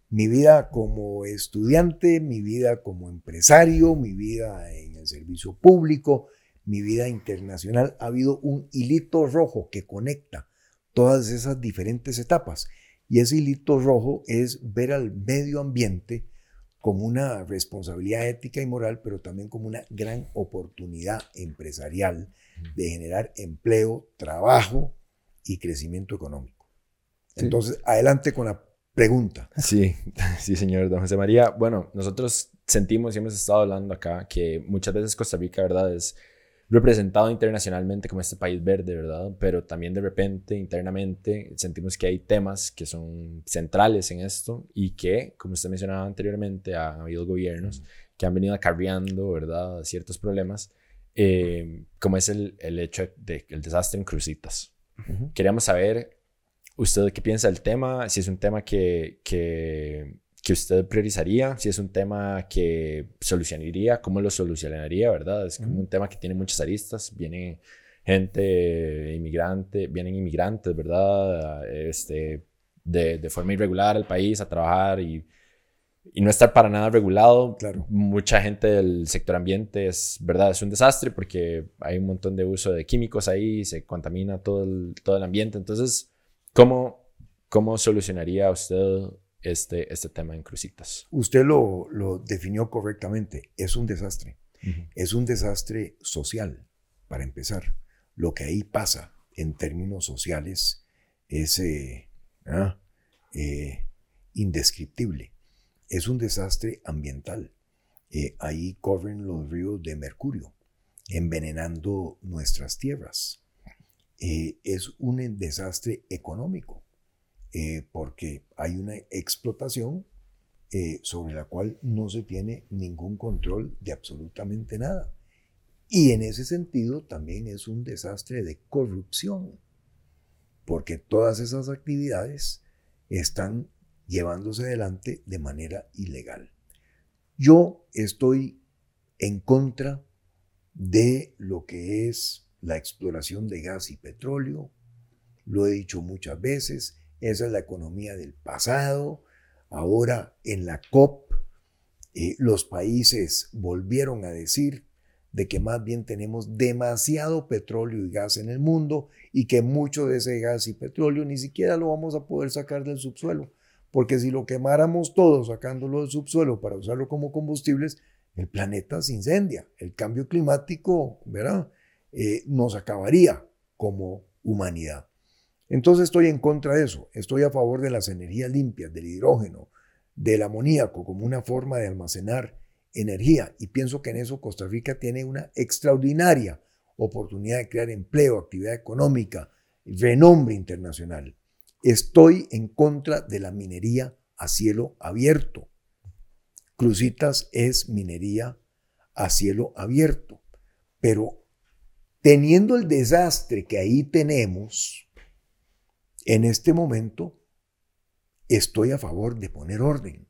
mi vida como estudiante, mi vida como empresario, mi vida en el servicio público, mi vida internacional, ha habido un hilito rojo que conecta todas esas diferentes etapas. Y ese hilito rojo es ver al medio ambiente como una responsabilidad ética y moral, pero también como una gran oportunidad empresarial de generar empleo, trabajo y crecimiento económico. Entonces, adelante con la pregunta. Sí, sí, señor don José María. Bueno, nosotros sentimos y hemos estado hablando acá que muchas veces Costa Rica, ¿verdad? Es representado internacionalmente como este país verde, ¿verdad? Pero también de repente, internamente, sentimos que hay temas que son centrales en esto y que, como usted mencionaba anteriormente, ha habido gobiernos que han venido acarreando, ¿verdad?, ciertos problemas eh, como es el, el hecho del el desastre en Crucitas. Ujú. Queríamos saber usted qué piensa del tema, si es un tema que, que, que usted priorizaría, si es un tema que solucionaría, cómo lo solucionaría, ¿verdad? Es como un tema que tiene muchas aristas, viene gente inmigrante, vienen inmigrantes, ¿verdad? Este, de, de forma irregular al país a trabajar y, y no estar para nada regulado. Claro. Mucha gente del sector ambiente es, ¿verdad? Es un desastre porque hay un montón de uso de químicos ahí, se contamina todo el, todo el ambiente. Entonces, ¿cómo, cómo solucionaría usted este, este tema en Crucitas? Usted lo, lo definió correctamente. Es un desastre. Es un desastre social, para empezar. Lo que ahí pasa en términos sociales es eh, ah, eh, indescriptible. Es un desastre ambiental. Eh, ahí corren los ríos de mercurio, envenenando nuestras tierras. Es un desastre económico, eh, porque hay una explotación eh, sobre la cual no se tiene ningún control de absolutamente nada. Y en ese sentido también es un desastre de corrupción, porque todas esas actividades están llevándose adelante de manera ilegal. Yo estoy en contra de lo que es la exploración de gas y petróleo. Lo he dicho muchas veces, esa es la economía del pasado. Ahora en la COP eh, los países volvieron a decir de que más bien tenemos demasiado petróleo y gas en el mundo y que mucho de ese gas y petróleo ni siquiera lo vamos a poder sacar del subsuelo. Porque si lo quemáramos todo sacándolo del subsuelo para usarlo como combustibles, el planeta se incendia. El cambio climático, ¿verdad? Eh, nos acabaría como humanidad. Entonces estoy en contra de eso. Estoy a favor de las energías limpias, del hidrógeno, del amoníaco como una forma de almacenar energía. Y pienso que en eso Costa Rica tiene una extraordinaria oportunidad de crear empleo, actividad económica, renombre internacional. Estoy en contra de la minería a cielo abierto. Crucitas es minería a cielo abierto. Pero teniendo el desastre que ahí tenemos, en este momento estoy a favor de poner orden.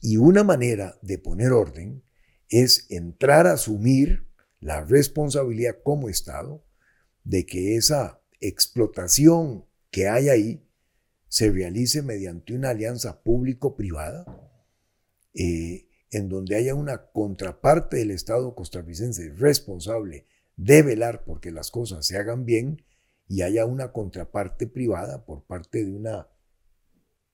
Y una manera de poner orden es entrar a asumir la responsabilidad como Estado de que esa explotación que hay ahí se realice mediante una alianza público-privada, eh, en donde haya una contraparte del Estado costarricense responsable de velar porque las cosas se hagan bien y haya una contraparte privada por parte de una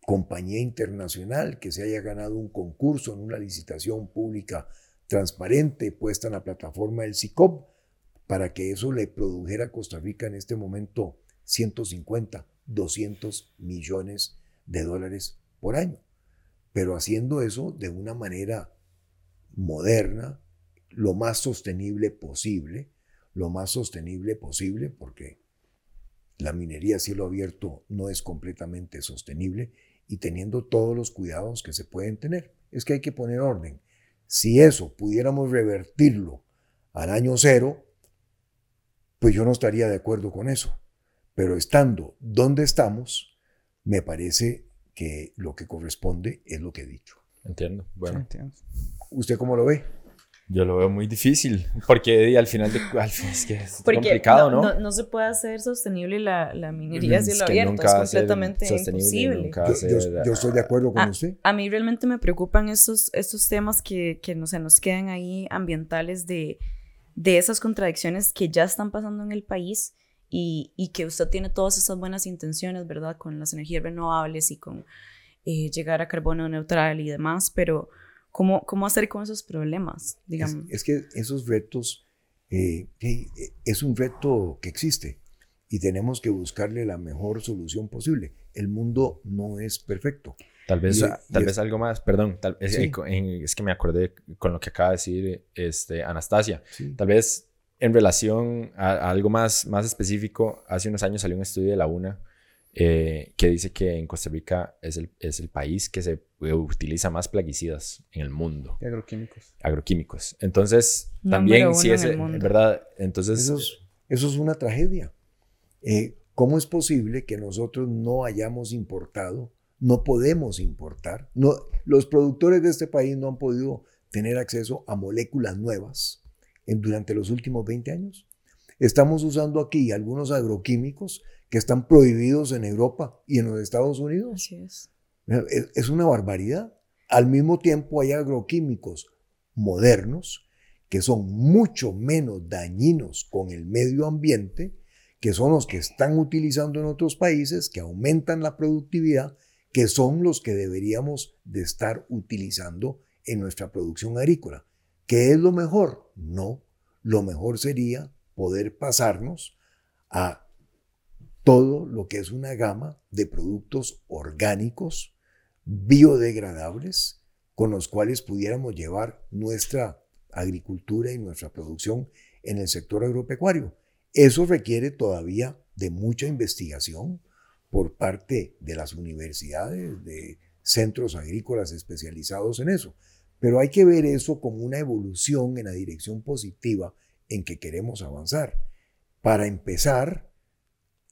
compañía internacional que se haya ganado un concurso en una licitación pública transparente puesta en la plataforma del SICOP para que eso le produjera a Costa Rica en este momento 150, 200 millones de dólares por año. Pero haciendo eso de una manera moderna, lo más sostenible posible, lo más sostenible posible, porque la minería a cielo abierto no es completamente sostenible y teniendo todos los cuidados que se pueden tener. Es que hay que poner orden. Si eso pudiéramos revertirlo al año cero, pues yo no estaría de acuerdo con eso. Pero estando donde estamos, me parece que lo que corresponde es lo que he dicho. Entiendo. Bueno, entiendo. ¿Usted cómo lo ve? Yo lo veo muy difícil porque al final de al fin, es que es Porque complicado, ¿no? No, no se puede hacer sostenible la, la minería a cielo abierto, nunca es a completamente imposible. a Yo, yo- ser, yo estoy de acuerdo con Ah, usted. A mí realmente me preocupan estos, estos temas que, que no se nos quedan ahí ambientales de, de esas contradicciones que ya están pasando en el país y, y que usted tiene todas esas buenas intenciones, ¿verdad? Con las energías renovables y con eh, llegar a carbono neutral y demás, pero ¿cómo, cómo hacer con esos problemas? Es, Digamos. es que esos retos, eh, eh, es un reto que existe y tenemos que buscarle la mejor solución posible. El mundo no es perfecto. Tal vez, Y- tal y vez es- algo más, perdón, tal, es, Sí. eh, es que me acordé con lo que acaba de decir este, Anastasia. Sí. Tal vez en relación a, a algo más, más específico, hace unos años salió un estudio de la UNA eh, que dice que en Costa Rica es el, es el país que se utiliza más plaguicidas en el mundo. agroquímicos. Agroquímicos. Entonces, Número también, en es, el mundo. ¿verdad? Entonces, Eso es, eso es una tragedia. Eh, ¿Cómo es posible que nosotros no hayamos importado, no podemos importar? No, los productores de este país no han podido tener acceso a moléculas nuevas en- durante los últimos 20 años. Estamos usando aquí algunos agroquímicos que están prohibidos en Europa y en los Estados Unidos. Así es. Es, es una barbaridad. Al mismo tiempo hay agroquímicos modernos que son mucho menos dañinos con el medio ambiente, que son los que están utilizando en otros países, que aumentan la productividad, que son los que deberíamos de estar utilizando en nuestra producción agrícola. ¿Qué es lo mejor? No, lo mejor sería poder pasarnos a todo lo que es una gama de productos orgánicos, biodegradables, con los cuales pudiéramos llevar nuestra agricultura y nuestra producción en el sector agropecuario. Eso requiere todavía de mucha investigación por parte de las universidades, de centros agrícolas especializados en eso. Pero hay que ver eso como una evolución en la dirección positiva en que queremos avanzar. Para empezar,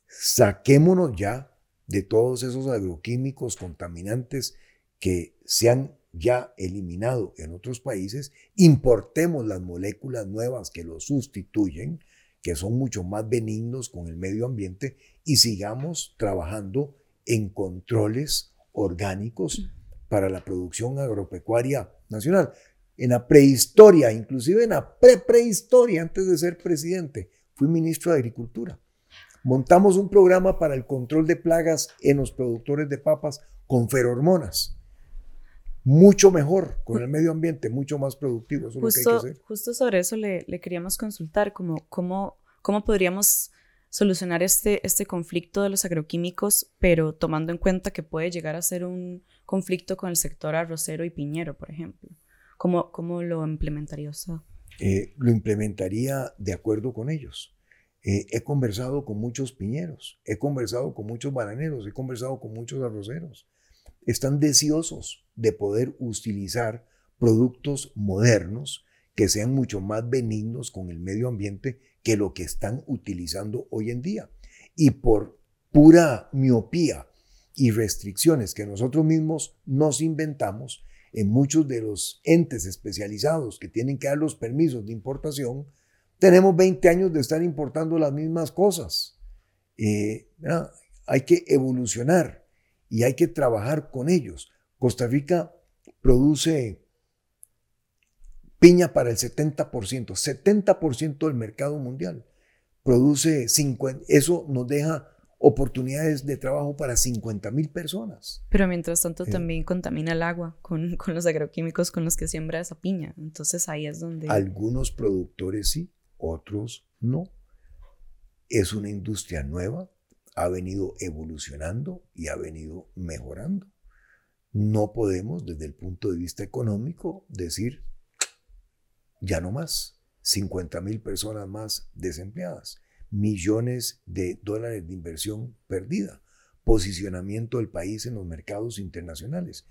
saquémonos ya de todos esos agroquímicos contaminantes que se han ya eliminado en otros países, importemos las moléculas nuevas que los sustituyen, que son mucho más benignos con el medio ambiente, y sigamos trabajando en controles orgánicos para la producción agropecuaria nacional. En la prehistoria, inclusive en la pre-prehistoria, antes de ser presidente, fui ministro de Agricultura. Montamos un programa para el control de plagas en los productores de papas con ferormonas. Mucho mejor con el medio ambiente, mucho más productivo. Eso es lo que hay que Justo, hacer. justo sobre eso le, le queríamos consultar, como, cómo, cómo podríamos solucionar este, este conflicto de los agroquímicos, pero tomando en cuenta que puede llegar a ser un conflicto con el sector arrocero y piñero, por ejemplo. ¿Cómo, cómo lo implementaría usted? Eh, lo implementaría de acuerdo con ellos. Eh, he conversado con muchos piñeros, he conversado con muchos bananeros, he conversado con muchos arroceros. Están deseosos de poder utilizar productos modernos que sean mucho más benignos con el medio ambiente que lo que están utilizando hoy en día. Y por pura miopía y restricciones que nosotros mismos nos inventamos, en muchos de los entes especializados que tienen que dar los permisos de importación, tenemos 20 años de estar importando las mismas cosas. Eh, hay que evolucionar y hay que trabajar con ellos. Costa Rica produce piña para el 70%, 70% del mercado mundial. Produce 50, eso nos deja oportunidades de trabajo para 50 mil personas. Pero mientras tanto Eh. también contamina el agua con, con los agroquímicos con los que siembra esa piña. Entonces ahí es donde... Algunos productores sí, otros no. Es una industria nueva, ha venido evolucionando y ha venido mejorando. No podemos, desde el punto de vista económico, decir, ya no más, 50 mil personas más desempleadas, millones de dólares de inversión perdida, posicionamiento del país en los mercados internacionales.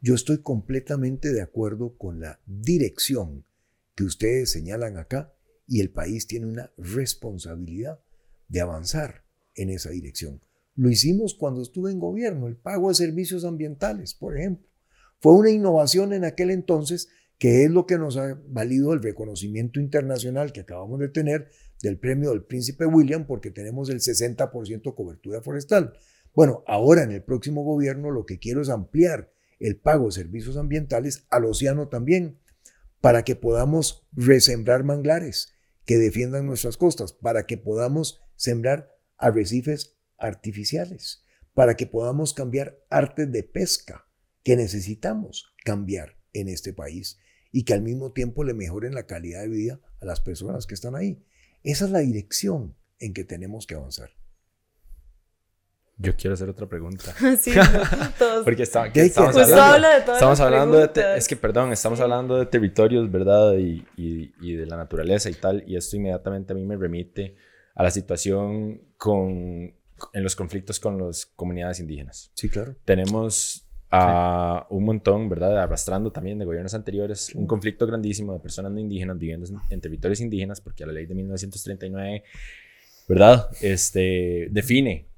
Yo estoy completamente de acuerdo con la dirección que ustedes señalan acá y el país tiene una responsabilidad de avanzar en esa dirección. Lo hicimos cuando estuve en gobierno, el pago de servicios ambientales, por ejemplo. Fue una innovación en aquel entonces que es lo que nos ha valido el reconocimiento internacional que acabamos de tener del premio del príncipe William porque tenemos el 60% cobertura forestal. Bueno, ahora en el próximo gobierno lo que quiero es ampliar el pago de servicios ambientales al océano también, para que podamos resembrar manglares que defiendan nuestras costas, para que podamos sembrar arrecifes artificiales, para que podamos cambiar artes de pesca que necesitamos cambiar en este país y que al mismo tiempo le mejoren la calidad de vida a las personas que están ahí. Esa es la dirección en que tenemos que avanzar. Yo quiero hacer otra pregunta. sí, todos- Porque está- ¿Qué hay que estamos hablando, habla de todas estamos hablando de... te- es que, perdón, estamos Sí. hablando de territorios, ¿verdad? Y, y- y de la naturaleza y tal. Y esto inmediatamente a mí me remite a la situación con, en los conflictos con las comunidades indígenas. Sí, claro. Tenemos a un montón, ¿verdad? Arrastrando también de gobiernos anteriores un conflicto grandísimo de personas no indígenas viviendo en territorios indígenas, porque la ley de 1939, ¿verdad? Este, define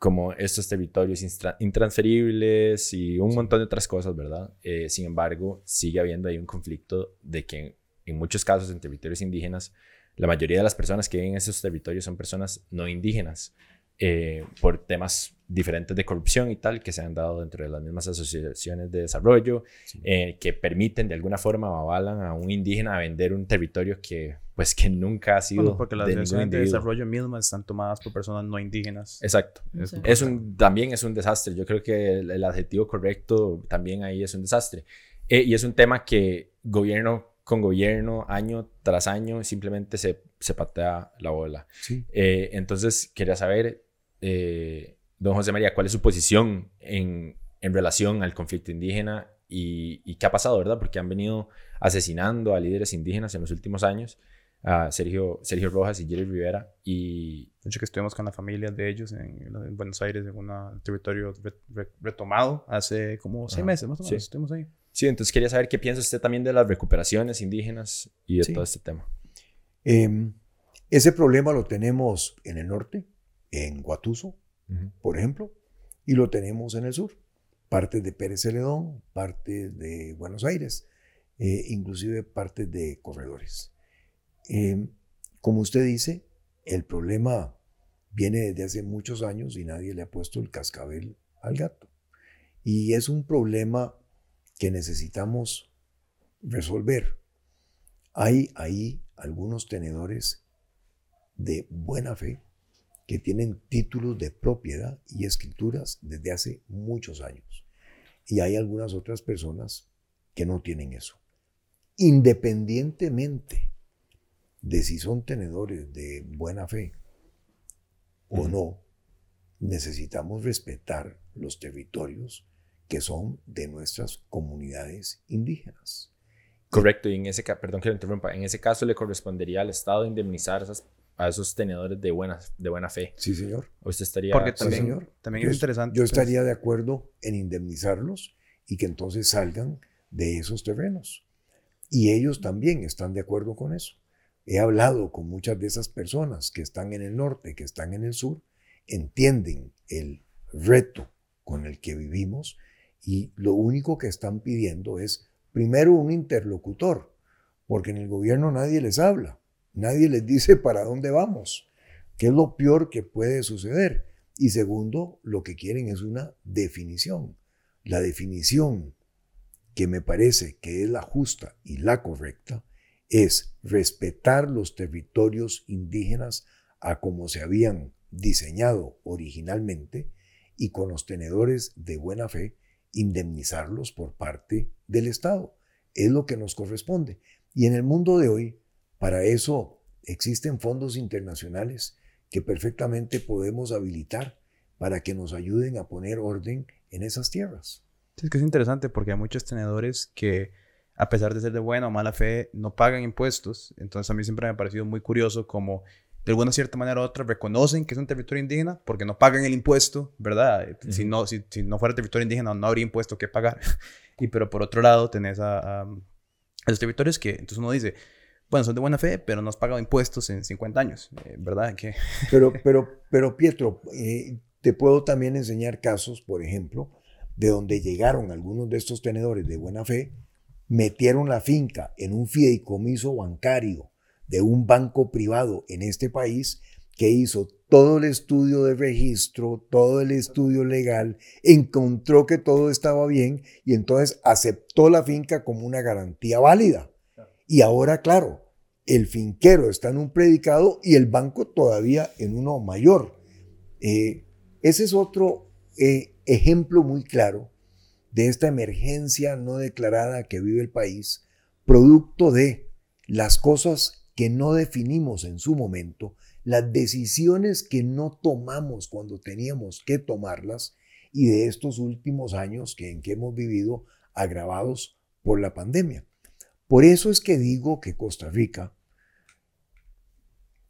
como estos territorios intransferibles y un montón de otras cosas, ¿verdad? Eh, sin embargo, sigue habiendo ahí un conflicto de que en muchos casos en territorios indígenas, la mayoría de las personas que viven en esos territorios son personas no indígenas. Eh, por temas diferentes de corrupción y tal que se han dado dentro de las mismas asociaciones de desarrollo, eh, que permiten de alguna forma o avalan a un indígena a vender un territorio que pues que nunca ha sido porque las asociaciones de desarrollo mismas están tomadas por personas no indígenas. Exacto. Es, un, también es un desastre. Yo creo que el, adjetivo correcto también ahí es un desastre. Eh, y es un tema que gobierno con gobierno, año tras año, simplemente se, se patea la bola. entonces, quería saber eh, don José María, ¿cuál es su posición en, en relación al conflicto indígena y, qué ha pasado, verdad? Porque han venido asesinando a líderes indígenas en los últimos años, a Sergio, Sergio Rojas y Jerry Rivera. Y... De hecho, que estuvimos con la familia de ellos en, Buenos Aires, en un territorio retomado, hace como seis meses más o menos, estuvimos ahí. Sí, entonces quería saber qué piensa usted también de las recuperaciones indígenas y de todo este tema. Em, ese problema lo tenemos en el norte, en Guatuso, por ejemplo, y lo tenemos en el sur, partes de Pérez Celedón, partes de Buenos Aires, eh, inclusive partes de corredores. Eh, como usted dice, el problema viene desde hace muchos años y nadie le ha puesto el cascabel al gato. Y es un problema que necesitamos resolver. Hay ahí algunos tenedores de buena fe que tienen títulos de propiedad y escrituras desde hace muchos años. Y hay algunas otras personas que no tienen eso. Independientemente de si son tenedores de buena fe o no, necesitamos respetar los territorios que son de nuestras comunidades indígenas. Correcto, y en ese, perdón que lo interrumpa, en ese caso le correspondería al Estado indemnizar esas a esos tenedores de buena, de buena fe. Sí, señor. usted estaría... Porque también, señor. también es interesante. Yo pues. estaría de acuerdo en indemnizarlos y que entonces salgan de esos terrenos. Y ellos también están de acuerdo con eso. He hablado con muchas de esas personas que están en el norte, que están en el sur, entienden el reto con el que vivimos y lo único que están pidiendo es, primero, un interlocutor, porque en el gobierno nadie les habla. Nadie les dice para dónde vamos, qué es lo peor que puede suceder. Y segundo, lo que quieren es una definición. La definición que me parece que es la justa y la correcta es respetar los territorios indígenas a como se habían diseñado originalmente y con los tenedores de buena fe indemnizarlos por parte del Estado. Es lo que nos corresponde. Y en el mundo de hoy para eso existen fondos internacionales que perfectamente podemos habilitar para que nos ayuden a poner orden en esas tierras. es que es interesante porque hay muchos tenedores que, a pesar de ser de buena o mala fe, no pagan impuestos. Entonces a mí siempre me ha parecido muy curioso como de alguna cierta manera u otra reconocen que es un territorio indígena porque no pagan el impuesto, ¿verdad? si, no, si, no fuera territorio indígena no habría impuesto que pagar. y pero por otro lado tenés a, a, a los territorios que entonces uno dice, bueno, son de buena fe, pero no has pagado impuestos en 50 años, eh, ¿verdad? Que... pero, pero, pero, Pietro, eh, te puedo también enseñar casos, por ejemplo, de donde llegaron algunos de estos tenedores de buena fe, metieron la finca en un fideicomiso bancario de un banco privado en este país que hizo todo el estudio de registro, todo el estudio legal, encontró que todo estaba bien y entonces aceptó la finca como una garantía válida. Y ahora, claro, el finquero está en un predicado y el banco todavía en uno mayor. Eh, ese es otro eh, ejemplo muy claro de esta emergencia no declarada que vive el país, producto de las cosas que no definimos en su momento, las decisiones que no tomamos cuando teníamos que tomarlas y de estos últimos años que, en que hemos vivido agravados por la pandemia. Por eso es que digo que Costa Rica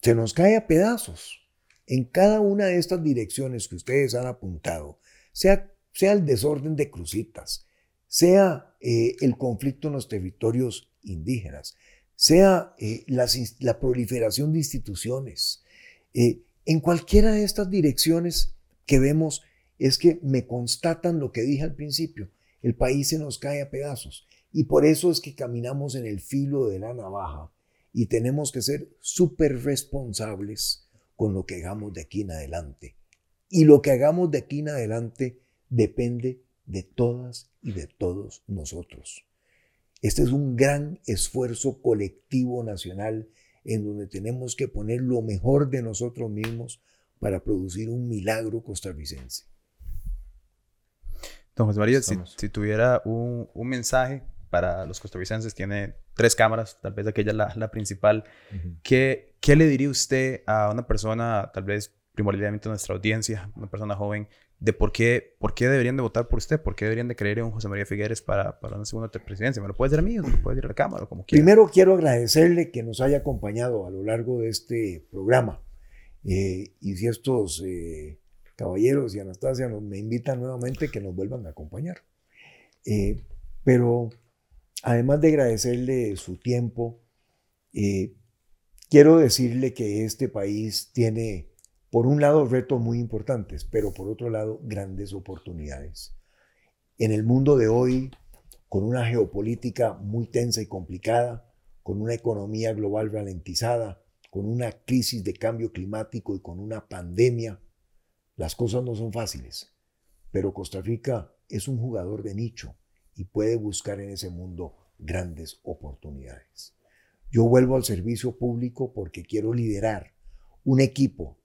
se nos cae a pedazos en cada una de estas direcciones que ustedes han apuntado, sea, sea el desorden de crucitas, sea eh, el conflicto en los territorios indígenas, sea eh, la, proliferación de instituciones, eh, en cualquiera de estas direcciones que vemos es que me constatan lo que dije al principio, el país se nos cae a pedazos y por eso es que caminamos en el filo de la navaja y tenemos que ser súper responsables con lo que hagamos de aquí en adelante. Y lo que hagamos de aquí en adelante depende de todas y de todos nosotros. Este es un gran esfuerzo colectivo nacional en donde tenemos que poner lo mejor de nosotros mismos para producir un milagro costarricense. Don José María, si, tuviera un, mensaje para los costarricenses, tiene tres cámaras, tal vez aquella la, la principal, ¿qué, ¿qué le diría usted a una persona, tal vez primordialmente nuestra audiencia, una persona joven, de por qué, por qué deberían de votar por usted, por qué deberían de creer en un José María Figueres para, para una segunda presidencia. Me lo puede decir a mí me lo puede decir a la Cámara, como quiera. Primero quiero agradecerle que nos haya acompañado a lo largo de este programa. Eh, y si estos eh, caballeros y Anastasia nos, me invitan nuevamente, que nos vuelvan a acompañar. Eh, pero además de agradecerle su tiempo, quiero decirle que este país tiene por un lado, retos muy importantes, pero por otro lado, grandes oportunidades. En el mundo de hoy, con una geopolítica muy tensa y complicada, con una economía global ralentizada, con una crisis de cambio climático y con una pandemia, las cosas no son fáciles. Pero Costa Rica es un jugador de nicho y puede buscar en ese mundo grandes oportunidades. Yo vuelvo al servicio público porque quiero liderar un equipo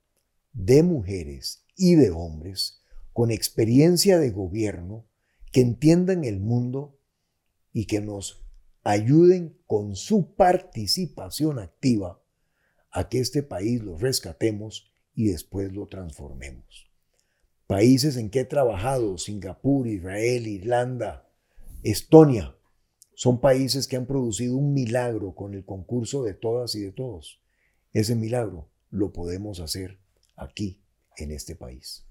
de mujeres y de hombres con experiencia de gobierno que entiendan el mundo y que nos ayuden con su participación activa a que este país lo rescatemos y después lo transformemos. Países en que he trabajado, Singapur, Israel, Irlanda, Estonia, son países que han producido un milagro con el concurso de todas y de todos. Ese milagro lo podemos hacer aquí en este país.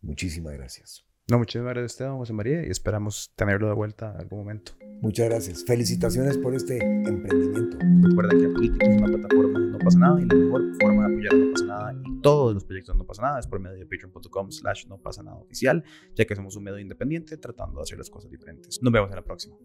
Muchísimas gracias. No, muchas gracias a usted, don José María, y esperamos tenerlo de vuelta en algún momento. Muchas gracias. Felicitaciones por este emprendimiento. Recuerda que Política es una plataforma No Pasa Nada y la mejor forma de apoyar No Pasa Nada y todos los proyectos No Pasa Nada es por medio de patreon.com slash No Pasa Nada oficial, ya que somos un medio independiente tratando de hacer las cosas diferentes. Nos vemos en la próxima.